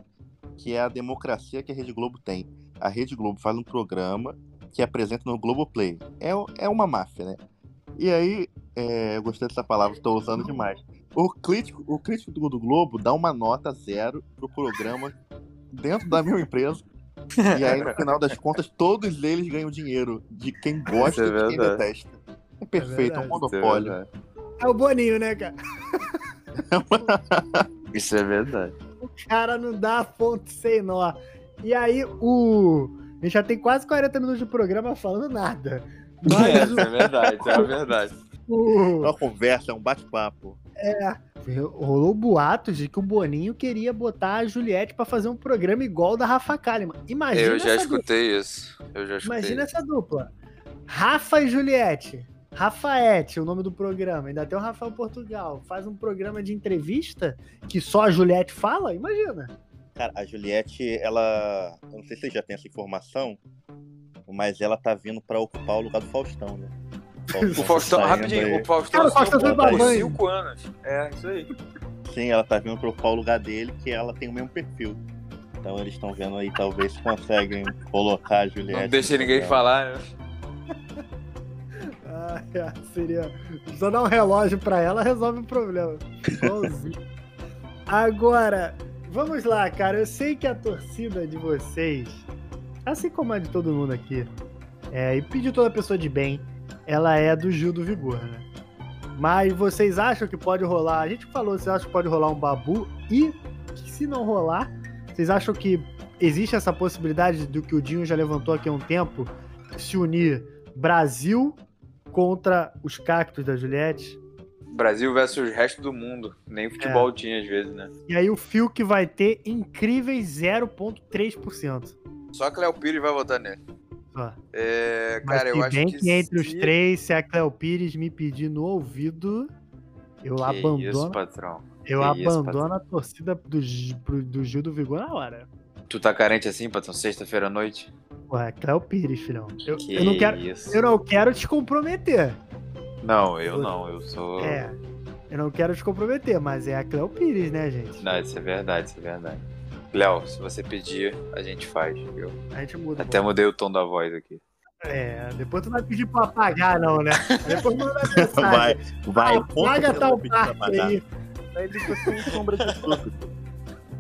que é a democracia que a Rede Globo tem. A Rede Globo faz um programa que apresenta no Globoplay. É, é uma máfia, né? E aí, é, eu gostei dessa palavra, estou usando demais. O crítico, o crítico do, do Globo dá uma nota zero pro programa dentro da minha empresa. E aí, no final das contas, todos eles ganham dinheiro de quem gosta Isso é e de quem detesta. É perfeito, é, um verdade. monopólio. É o Boninho, né, cara? Isso é verdade. O cara não dá ponto sem nó. E aí, o. A gente já tem quase 40 minutos de programa falando nada. Mas Isso é verdade, isso é verdade. o, É uma conversa, é um bate-papo. rolou boatos de que o Boninho queria botar a Juliette pra fazer um programa igual o da Rafa Kalimann. Imagina Eu já essa dupla. escutei isso. Eu já escutei. Imagina essa dupla. Rafa e Juliette. Rafaete, o nome do programa. Ainda tem o Rafael Portugal. Faz um programa de entrevista que só a Juliette fala? Imagina. Cara, a Juliette, ela. Eu não sei se você já tem essa informação, mas ela tá vindo pra ocupar o lugar do Faustão, né? O Faustão, tá rapidinho, aí. o Faustão Cara, o Faustão foi por banho. 5 anos. É, isso aí. Sim, ela tá vindo pra ocupar o lugar dele, que ela tem o mesmo perfil. Então eles estão vendo aí, talvez, se conseguem colocar a Juliette. Não deixa ninguém falar, né? É, seria. Só dar um relógio pra ela resolve o problema. Agora, vamos lá, cara. Eu sei que a torcida de vocês, assim como a de todo mundo aqui, é, e pedir toda pessoa de bem, ela é do Gil do Vigor, né? Mas vocês acham que pode rolar? A gente falou, vocês acham que pode rolar um babu? E se não rolar, vocês acham que existe essa possibilidade do que o Dinho já levantou aqui há um tempo, se unir Brasil contra os cactos da Juliette? Brasil versus o resto do mundo. Nem futebol tinha às vezes, né? E aí o Fiuk vai ter incríveis 0,3%. Só que Léo Pires vai votar nele. Só. É, cara, eu acho que. que entre os se- três, se a Cleo Pires me pedir no ouvido, eu Que abandono, isso, patrão. eu que isso, abandono a torcida do, do Gil do Vigor na hora. Tu tá carente assim, patrão? Sexta-feira à noite? Porra, é Cleo Pires, filhão. Eu, Que eu não quero, isso. eu não quero te comprometer. Não, eu não. Eu sou. É. Eu não quero te comprometer, mas é a Cleo Pires, né, gente? Não, isso é verdade, isso é verdade. Léo, se você pedir, a gente faz. Eu A gente muda. até mudei o tom da voz aqui. É, depois tu não vai pedir pra apagar, não, né? Depois manda mensagem. Vai, vai. Apaga conta tal parte aí. Aí depois tem sombra de tudo.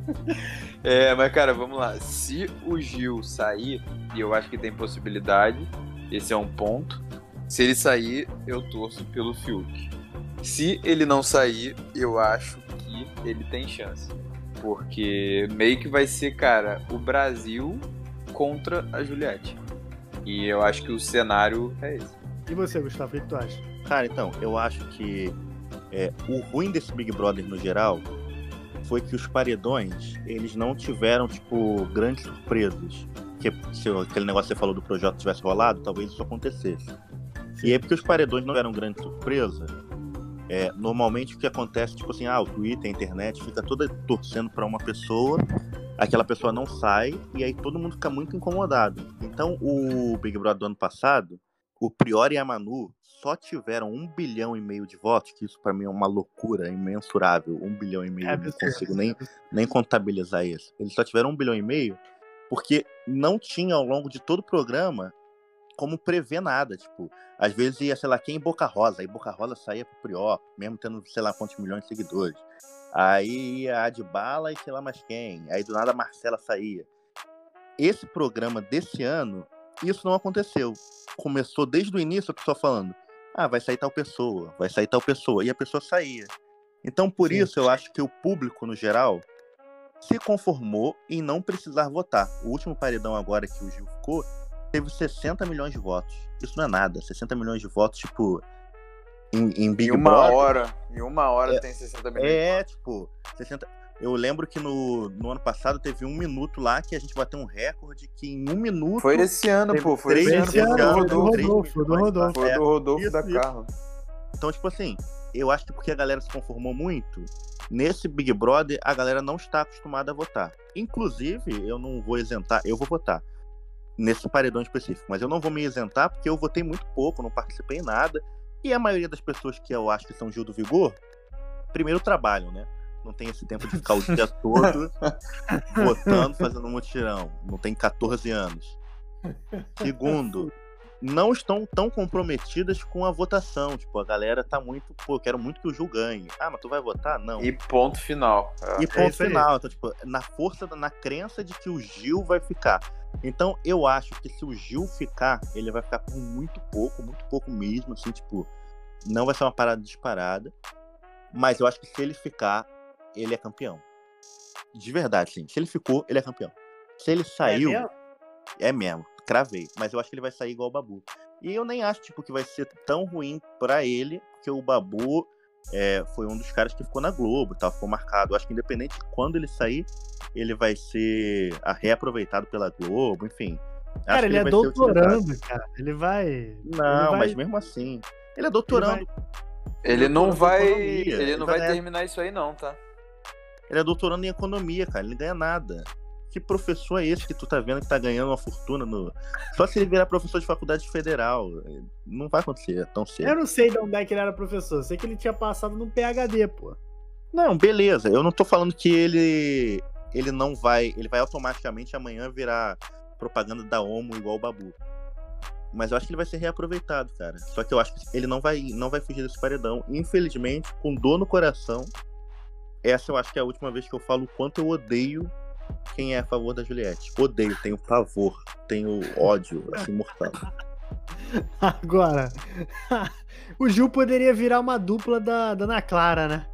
É, mas cara, vamos lá. Se o Gil sair, e eu acho que tem possibilidade, esse é um ponto. Se ele sair, eu torço pelo Fiuk. Se ele não sair, eu acho que ele tem chance. Porque meio que vai ser, cara, o Brasil contra a Juliette. E eu acho que o cenário é esse. E você, Gustavo, o que tu acha? Cara, então, eu acho que é, o ruim desse Big Brother no geral foi que os paredões, eles não tiveram, tipo, grandes surpresas. Que se aquele negócio que você falou do projeto tivesse rolado, talvez isso acontecesse. E aí, porque os paredões não eram grande surpresa, é, normalmente o que acontece, tipo assim, ah, o Twitter, a internet fica toda torcendo pra uma pessoa, aquela pessoa não sai, e aí todo mundo fica muito incomodado. Então, o Big Brother do ano passado, o Priori e a Manu só tiveram um bilhão e meio de votos, que isso pra mim é uma loucura imensurável. Um bilhão e meio, É eu não consigo nem, nem contabilizar isso. Eles só tiveram um bilhão e meio porque não tinha ao longo de todo o programa como prever nada. Tipo, às vezes ia, sei lá, quem em Boca Rosa, aí Boca Rosa saía pro Prior, mesmo tendo, sei lá, quantos milhões de seguidores. Aí ia a Adbala e sei lá mais quem. Aí do nada a Marcela saía. Esse programa desse ano, isso não aconteceu. Começou desde o início a pessoa falando: ah, vai sair tal pessoa, vai sair tal pessoa. E a pessoa saía. Então, por Sim. isso, eu acho que o público, no geral, se conformou em não precisar votar. O último paredão agora que o Gil ficou teve 60 milhões de votos. Isso não é nada. 60 milhões de votos, tipo, em, em Big Em uma Brother. hora, em uma hora É- tem 60 milhões. É, tipo, 60. Eu lembro que no, no ano passado teve um minuto lá que a gente bateu um recorde que em um minuto. Foi esse ano, pô. Foi esse ano. Foi ano, do do Rodolfo. Rodolfo, do milhões, Rodolfo. Foi É. do Rodolfo Isso, da isso. Carla. Então, tipo assim, eu acho que porque a galera se conformou muito, nesse Big Brother a galera não está acostumada a votar. Inclusive, eu não vou isentar, eu vou votar nesse paredão específico, mas eu não vou me isentar porque eu votei muito pouco, não participei em nada. E a maioria das pessoas que eu acho que são Gil do Vigor, primeiro trabalham, né? Não tem esse tempo de ficar o dia todo votando, fazendo mutirão. Não tem 14 anos. Segundo, não estão tão comprometidas com a votação. Tipo, a galera tá muito, pô, eu quero muito que o Gil ganhe. Ah, mas tu vai votar? Não. E ponto final. É. E ponto isso aí. final. Então, tipo, na força, na crença de que o Gil vai ficar. Então, eu acho que se o Gil ficar, ele vai ficar por muito pouco, muito pouco mesmo, assim, tipo, não vai ser uma parada disparada. Mas eu acho que se ele ficar, ele é campeão. De verdade, sim. Se ele ficou, ele é campeão. Se ele saiu, É mesmo? é mesmo, cravei. Mas eu acho que ele vai sair igual o Babu. E eu nem acho, tipo, que vai ser tão ruim pra ele, porque o Babu é, foi um dos caras que ficou na Globo tal, ficou marcado. Eu acho que independente de quando ele sair, ele vai ser reaproveitado pela Globo, enfim. Cara, que ele é vai doutorando, cara. Ele vai. Não, vai- mas mesmo assim. Ele é doutorando. Ele não doutorando em vai. Ele não vai vai ganhar- terminar isso aí, não, tá? Ele é doutorando em economia, cara. Ele não ganha nada. Que professor é esse que tu tá vendo que tá ganhando uma fortuna no. Só se ele virar professor de faculdade federal. Não vai acontecer tão cedo. Eu não sei de onde é que ele era professor. Sei que ele tinha passado num PhD, pô. Não, beleza. Eu não tô falando que ele ele não vai, ele vai automaticamente amanhã virar propaganda da Omo igual o Babu. Mas eu acho que ele vai ser reaproveitado, cara. Só que eu acho que ele não vai não vai fugir desse paredão. Infelizmente, com dor no coração, essa eu acho que é a última vez que eu falo o quanto eu odeio quem é a favor da Juliette. Odeio, tenho pavor, tenho ódio, assim, mortal. Agora, o Gil poderia virar uma dupla da, da Ana Clara, né?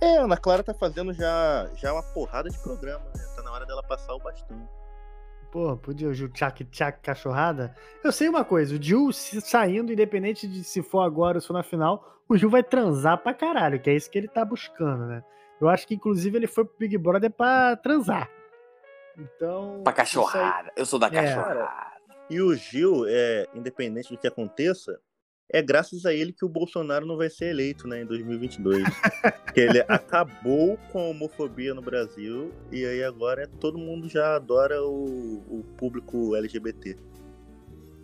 É, a Ana Clara tá fazendo já, já uma porrada de programa, né? Tá na hora dela passar o bastão. Pô, podia o Gil tchac tchac cachorrada. Eu sei uma coisa, o Gil saindo, independente de se for agora ou se for na final, o Gil vai transar pra caralho, que é isso que ele tá buscando, né? Eu acho que, inclusive, ele foi pro Big Brother pra transar. Então. Pra cachorrada. Eu sou da É. cachorrada. E o Gil, é, independente do que aconteça, é graças a ele que o Bolsonaro não vai ser eleito né, em 2022. Porque ele acabou com a homofobia no Brasil e aí agora é- todo mundo já adora o, o público LGBT.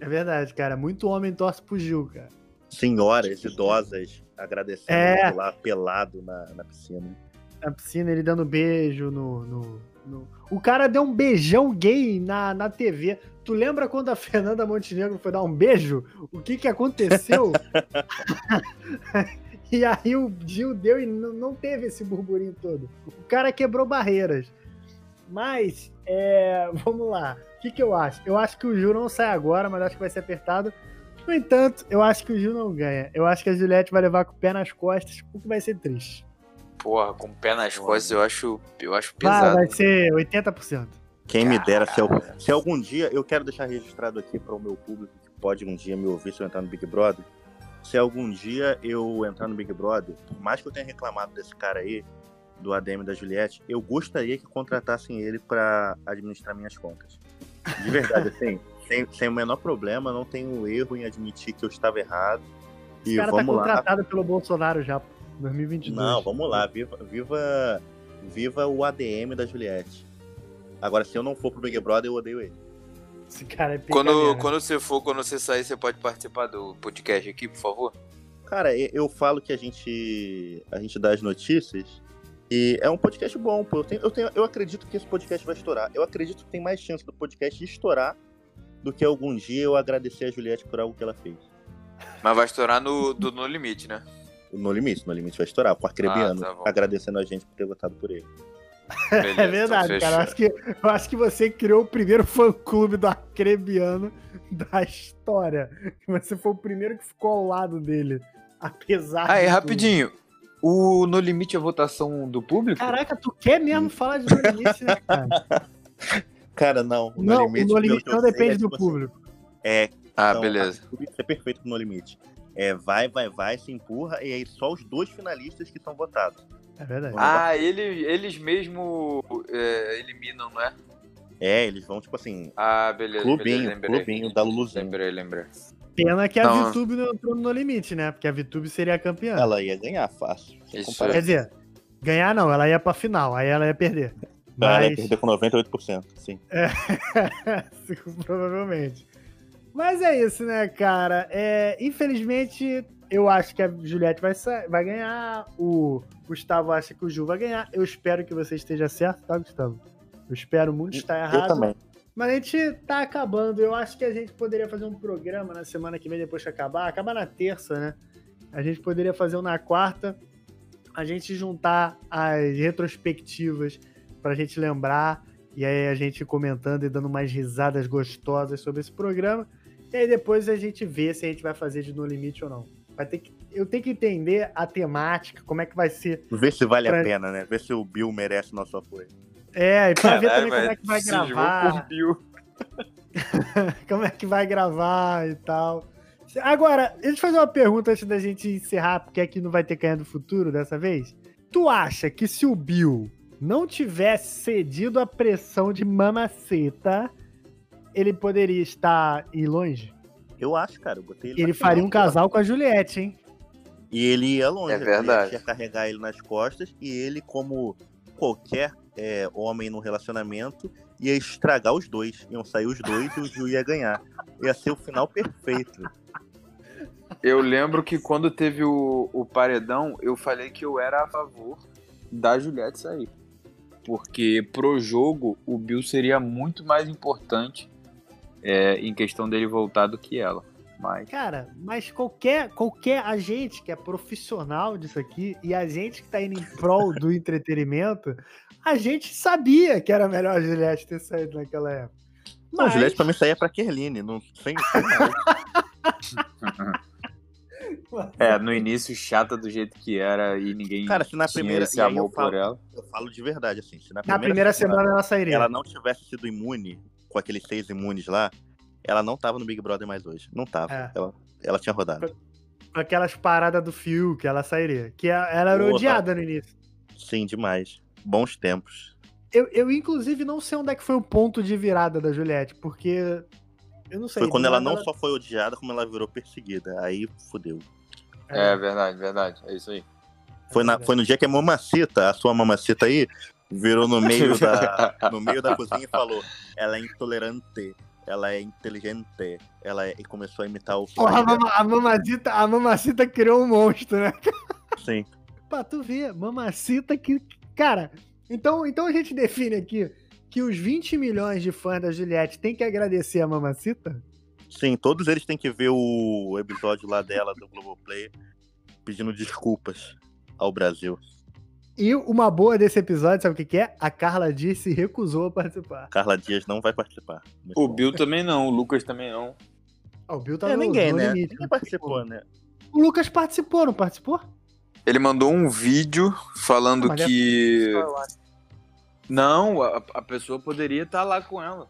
É verdade, cara. Muito homem torce pro Gil, cara. Senhoras idosas agradecendo É. ele lá pelado na, na piscina. Na piscina, ele dando beijo no. no- no- O cara deu um beijão gay na, na TV. Tu lembra quando a Fernanda Montenegro foi dar um beijo? O que que aconteceu? e aí o Gil deu e não, teve esse burburinho todo. O cara quebrou barreiras. Mas, é, vamos lá. O que, que eu acho? Eu acho que o Gil não sai agora, mas acho que vai ser apertado. No entanto, eu acho que o Gil não ganha. Eu acho que a Juliette vai levar com o pé nas costas, o que vai ser triste. Porra, com o pé nas costas eu acho, eu acho Vai, pesado. vai ser 80%. Quem me dera, se, al- se algum dia, eu quero deixar registrado aqui para o meu público que pode um dia me ouvir se eu entrar no Big Brother. Se algum dia eu entrar no Big Brother, por mais que eu tenha reclamado desse cara aí, do ADM da Juliette, eu gostaria que contratassem ele para administrar minhas contas. De verdade, assim, sem, sem o menor problema, não tenho erro em admitir que eu estava errado. Esse E cara tá vamos lá. contratado pelo Bolsonaro já, pô, 2022. Não, vamos lá, viva, viva, viva o ADM da Juliette. Agora, se eu não for pro Big Brother, eu odeio ele. Esse cara é Quando, quando você for, quando você sair, você pode participar do podcast aqui, por favor? Cara, eu falo que a gente a gente dá as notícias e é um podcast bom, pô. Eu, tenho- eu, tenho- eu acredito que esse podcast vai estourar. Eu acredito que tem mais chance do podcast estourar do que algum dia eu agradecer a Juliette por algo que ela fez. Mas vai estourar no, do No Limite, né? No Limite, no Limite vai estourar. O Arcrebiano, Ah, tá agradecendo a gente por ter votado por ele. Beleza, É verdade, então cara. Eu acho, que, eu acho que você criou o primeiro fã-clube do Acrebiano da história. Você foi o primeiro que ficou ao lado dele. Apesar Ah, e tudo. rapidinho. O No Limite é votação do público? Caraca, tu quer mesmo falar de No Limite, né, cara? Cara, não. o não, No o Limite, No Limite não depende é do tipo assim, público. É, ah, Então, beleza. Isso é perfeito no limite. É, vai, vai, vai, se empurra, e aí só os dois finalistas que são votados. É verdade. Ah, ele, eles mesmo é, eliminam, não é? É, eles vão, tipo assim, Ah, beleza. clubinho, beleza, lembrei. clubinho da Luluzinho. Lembrei, lembrei. Pena que a Não. VTube não entrou no Limite, né? Porque a VTube seria a campeã. Ela ia ganhar fácil. Quer dizer, ganhar não, ela ia pra final, aí ela ia perder. Ela ia Mas. perder com 98%, sim. Provavelmente. Mas é isso, né, cara? É, infelizmente, eu acho que a Juliette vai, vai ganhar. O Gustavo acha que o Ju vai ganhar. Eu espero que você esteja certo, tá, Gustavo? Eu espero muito estar Eu errado. também. Mas a gente tá acabando. Eu acho que a gente poderia fazer um programa na semana que vem, depois que acabar. Acabar na terça, né? A gente poderia fazer um na quarta. A gente juntar as retrospectivas pra gente lembrar. E aí a gente comentando e dando mais risadas gostosas sobre esse programa. E aí depois a gente vê se a gente vai fazer de No Limite ou não. Vai ter que, eu tenho que entender a temática, como é que vai ser. Vê se vale Pra- a pena, né? Vê se o Bill merece nosso apoio. É, e pra ver Caralho, também como é que vai gravar. como é que vai gravar e tal. Agora, deixa eu fazer uma pergunta antes da gente encerrar, porque aqui não vai ter canha do futuro dessa vez. Tu acha que se o Bill não tivesse cedido à pressão de mamaceta, ele poderia estar ir longe? Eu acho, cara. Eu botei ele Ele faria um casal com a Juliette, hein? E ele ia longe. É verdade. Ia carregar ele nas costas e ele, como qualquer é, homem no relacionamento, ia estragar os dois. Iam sair os dois e o Gil ia ganhar. Ia ser o final perfeito. Eu lembro que quando teve o, o paredão, eu falei que eu era a favor da Juliette sair. Porque pro jogo, o Bill seria muito mais importante é, em questão dele voltar do que ela. Mas Cara, mas qualquer, qualquer agente que é profissional disso aqui e a gente que tá indo em prol do entretenimento, a gente sabia que era melhor a Juliette ter saído naquela época. Não, Mas- Juliette pra mim saía pra Kerline. Não, sem, é, no início chata do jeito que era e ninguém Cara, se na primeira- e eu falo- por ela. Eu falo de verdade, assim. Se na Na primeira semana ela sairia. ela não tivesse sido imune, com aqueles seis imunes lá, ela não tava no Big Brother mais hoje. Não tava. É. Ela, ela tinha rodado. Com aquelas paradas do fio que ela sairia. Que ela era Porra. odiada no início. Sim, demais. Bons tempos. Eu, eu, inclusive, não sei onde é que foi o ponto de virada da Juliette, porque. Eu não sei. Foi quando do ela não só foi odiada, como ela virou perseguida. Aí fudeu. É verdade, verdade. É isso aí. Foi, na, foi no dia que a mamacita, a sua mamacita aí, virou no meio da, no meio da cozinha e falou: ela é intolerante, ela é inteligente, ela é... E começou a imitar o. Porra, a, mama, a, mamacita, a mamacita criou um monstro, né? Sim. Pra tu ver, mamacita que. Cara, então, então a gente define aqui que os 20 milhões de fãs da Juliette têm que agradecer a mamacita? Sim, todos eles têm que ver o episódio lá dela do Globoplay pedindo desculpas ao Brasil. E uma boa desse episódio, sabe o que, que é? A Carla Dias se recusou a participar. Carla Dias não vai participar. Muito O bom. Bill também não, o Lucas também não. Ah, o Bill tá É, no, ninguém, no né? limite. Ninguém participou, né? O Lucas participou, não participou? Ele mandou um vídeo falando Mas é- que. Não, a, a pessoa poderia estar lá com ela.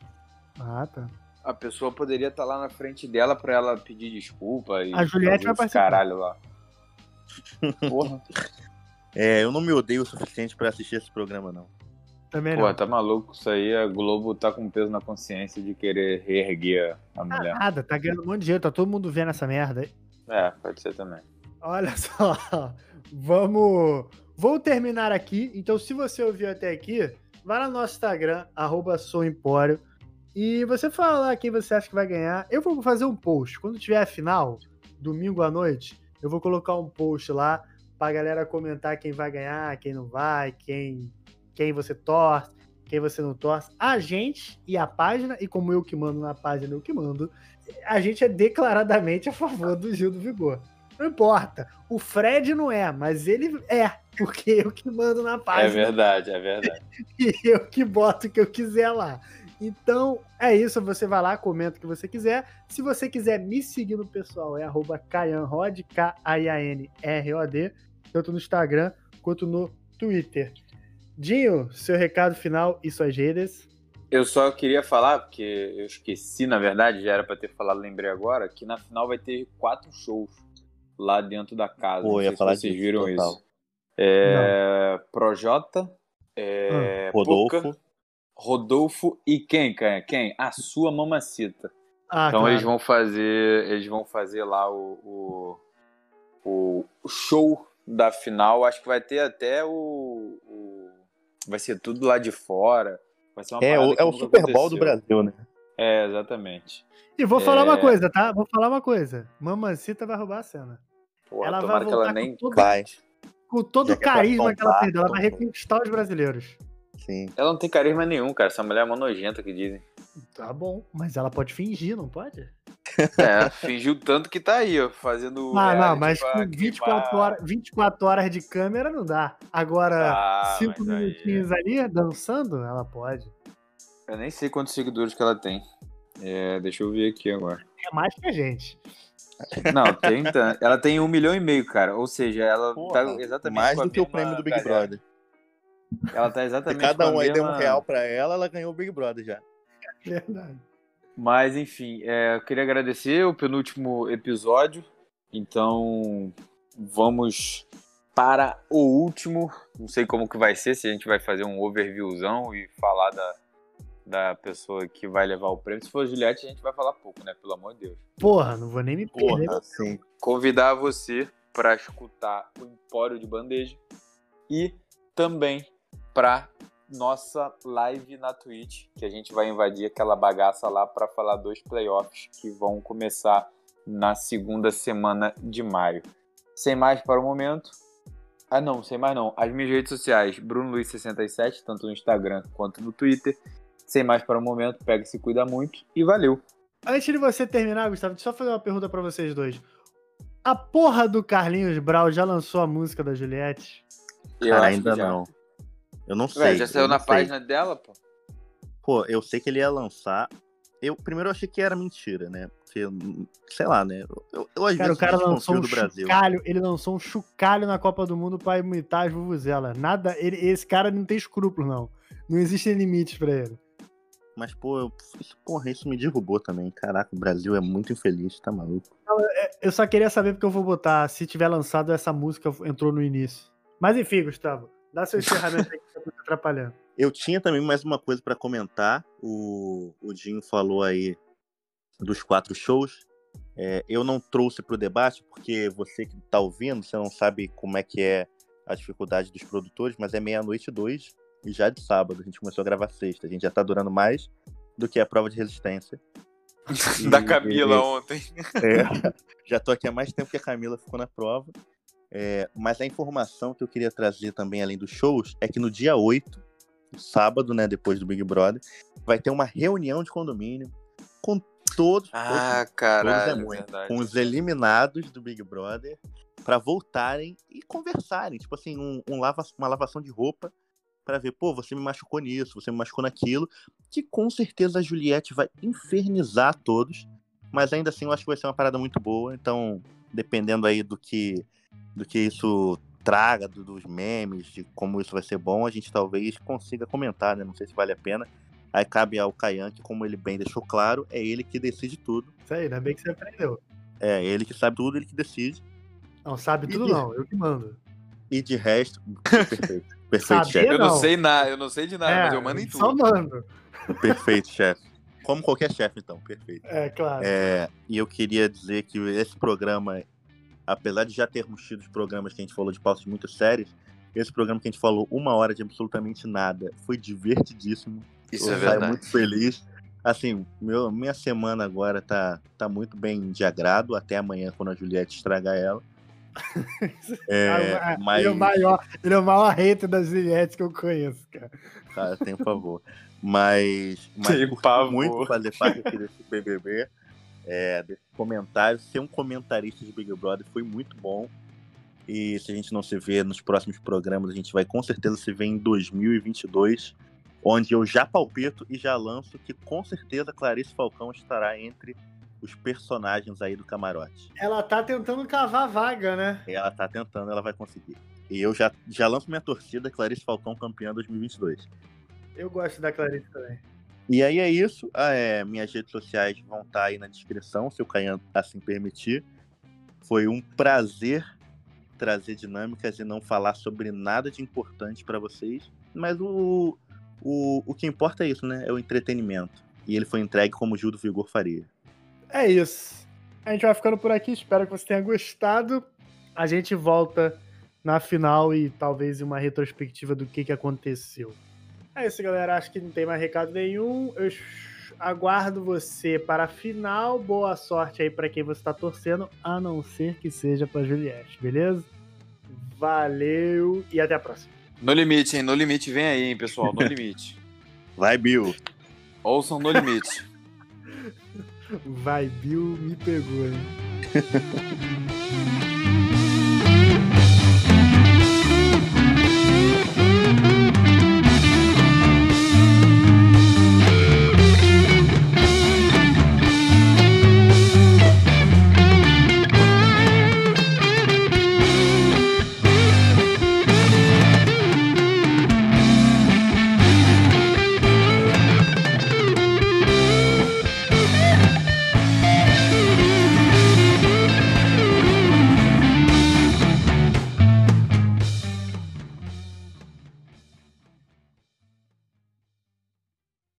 Ah, tá. A pessoa poderia estar lá na frente dela pra ela pedir desculpa e A Juliette vai participar. caralho lá. Porra, É, eu não me odeio o suficiente pra assistir esse programa, não. Também Pô, não. tá maluco isso aí. A Globo tá com peso na consciência de querer reerguer a Ah, mulher. nada, tá ganhando um monte de dinheiro, tá todo mundo vendo essa merda. É, pode ser também. Olha só, vamos. Vou terminar aqui. Então, se você ouviu até aqui, vai lá no nosso Instagram, arroba souempório. E você fala lá quem você acha que vai ganhar. Eu vou fazer um post. Quando tiver a final, domingo à noite, eu vou colocar um post lá pra galera comentar quem vai ganhar, quem não vai, quem, quem você torce, quem você não torce. A gente e a página, e como eu que mando na página, eu que mando, a gente é declaradamente a favor do Gil do Vigor. Não importa. O Fred não é, mas ele é, porque eu que mando na É página verdade, é verdade. e eu que boto o que eu quiser lá. Então, é isso. Você vai lá, comenta o que você quiser. Se você quiser me seguir no pessoal, é arroba KaianRod, K-A-I-A-N-R-O-D, tanto no Instagram quanto no Twitter. Dinho, seu recado final e suas redes. Eu só queria falar, porque eu esqueci, na verdade, já era pra ter falado, lembrei agora, que na final vai ter quatro shows lá dentro da casa. Pô, ia falar se vocês disso, viram total. isso. É, Projota, é, Rodolfo. Puka, Rodolfo e quem? Quem? A sua mamacita. Ah, então claro. eles vão fazer, eles vão fazer lá o, o, o show da final. Acho que vai ter até o, o- vai ser tudo lá de fora. Vai ser uma É, o, é o Super Bowl do. Brasil, né? É, exatamente. E vou falar É. uma coisa, tá? Vou falar uma coisa. Mamacita vai roubar a cena. Pô, ela vai tomara que voltar ela nem. com todo, Vai, com todo o carisma que ela perdeu. Ela vai reconquistar os brasileiros. sim. Ela não tem carisma nenhum, cara. Essa mulher é mó nojenta que dizem. Tá bom. Mas ela pode fingir, não pode? É, fingiu tanto que tá aí, ó, fazendo. Ah, não, mas com queimar- 24 horas, 24 horas de câmera não dá. Agora, Ah, 5 mas aí- minutinhos ali, dançando, ela pode. Eu nem sei quantos seguidores que ela tem. É, deixa eu ver aqui agora. É mais que a gente. Não, tem, tá- ela tem um milhão e meio, cara. Ou seja, ela Porra, tá exatamente mais com a do que o prêmio do Big galera. Brother. Ela tá Se exatamente cada com a um aí deu um real pra ela, ela ganhou o Big Brother já. Verdade. Mas, enfim, é, eu queria agradecer o penúltimo episódio. Então, vamos para o último. Não sei como que vai ser, se a gente vai fazer um overviewzão e falar da, da pessoa que vai levar o prêmio. Se for a Juliette, a gente vai falar pouco, né? Pelo amor de Deus. Porra, não vou nem me perder. Porra, sim. Convidar você para escutar o Empório de Bandeja e também para nossa live na Twitch, que a gente vai invadir aquela bagaça lá para falar dos playoffs que vão começar na segunda semana de maio. Sem mais para o momento. Ah, não, sem mais não. As minhas redes sociais, Bruno Luiz67, tanto no Instagram quanto no Twitter. Sem mais para o momento, pega e se cuida muito e valeu. Antes de você terminar, Gustavo, deixa eu só fazer uma pergunta pra vocês dois. A porra do Carlinhos Brau já lançou a música da Juliette? Eu Cara, acho ainda que já. não. Eu não sei. Ué, já saiu na sei. página dela, pô? Pô, eu sei que ele ia lançar. Eu primeiro eu achei que era mentira, né? Porque, sei lá, né? Eu, eu às Cara, vezes o cara lançou um do Brasil. chocalho, ele lançou um chocalho na Copa do Mundo pra imitar as vuvuzelas. Nada, ele- esse cara não tem escrúpulo, não. Não existem limites pra ele. Mas, pô, eu, isso, porra, isso me derrubou também. Caraca, o Brasil é muito infeliz, tá maluco. Eu só queria saber porque eu vou botar, se tiver lançado essa música, entrou no início. Mas enfim, Gustavo, dá seu encerramento aí que tá me atrapalhando. Eu tinha também mais uma coisa pra comentar. O, o Dinho falou aí dos quatro shows. É, eu não trouxe pro debate porque você que tá ouvindo, você não sabe como é que é a dificuldade dos produtores, mas é meia-noite e dois e já de sábado. A gente começou a gravar sexta. A gente já tá durando mais do que a prova de resistência. E- da Camila e- ontem. É, já tô aqui há mais tempo que a Camila ficou na prova. É, mas a informação que eu queria trazer também, além dos shows, é que no dia 8, sábado, né, depois do Big Brother, vai ter uma reunião de condomínio com todos, Ah, todos, caralho, todos é muito, com os eliminados do Big Brother, para voltarem e conversarem. Tipo assim, um, um lava, uma lavação de roupa para ver, pô, você me machucou nisso, você me machucou naquilo, que com certeza a Juliette vai infernizar todos, mas ainda assim eu acho que vai ser uma parada muito boa, então dependendo aí do que do que isso traga, do- dos memes, de como isso vai ser bom, a gente talvez consiga comentar, né? Não sei se vale a pena. Aí cabe ao Kayan, que como ele bem deixou claro, é ele que decide tudo. Isso aí, ainda bem que você aprendeu. É ele que sabe tudo, ele que decide. Não, sabe tudo E- não, eu que mando. E de resto, perfeito. Perfeito, chefe. Eu não, Não. sei nada, eu não sei de nada, É, mas eu mando em tudo. Só mando. Perfeito, chefe. Como qualquer chefe, então, perfeito. É, claro. É, e eu queria dizer que esse programa, apesar de já termos tido os programas que a gente falou de pautas muito sérias, esse programa que a gente falou uma hora de absolutamente nada foi divertidíssimo. Isso eu é saio verdade. muito feliz. Assim, meu, minha semana agora tá, tá muito bem de agrado, até amanhã, quando a Juliette estragar ela. É, Ah, mas, ele, é o maior, ele é o maior hater das Juliette que eu conheço, cara. cara, tem favor. Mas, mas Tem pavor. muito fazer parte aqui desse BBB, é, desse comentário. Ser um comentarista de Big Brother foi muito bom. E se a gente não se vê nos próximos programas, a gente vai com certeza se ver em 2022, onde eu já palpito e já lanço que com certeza Clarice Falcão estará entre os personagens aí do camarote. Ela tá tentando cavar vaga, né? Ela tá tentando, ela vai conseguir. E eu já, já lanço minha torcida, Clarice Falcão campeã 2022. Eu gosto da Clarice também. E aí é isso. Ah, é, minhas redes sociais vão estar aí na descrição, se o Caian assim permitir. Foi um prazer trazer dinâmicas e não falar sobre nada de importante para vocês. Mas o, o, o que importa é isso, né? É o entretenimento. E ele foi entregue como Gil do Vigor faria. É isso. A gente vai ficando por aqui. Espero que você tenha gostado. A gente volta na final e talvez uma retrospectiva do que, que aconteceu. É isso, galera. Acho que não tem mais recado nenhum. Eu aguardo você para a final. Boa sorte aí para quem você está torcendo, a não ser que seja para Juliette, beleza? Valeu e até a próxima. No limite, hein? No limite, vem aí, hein, pessoal. No limite. Vai, Bill! Ouçam no limite. Vai, Bill, me pegou, hein?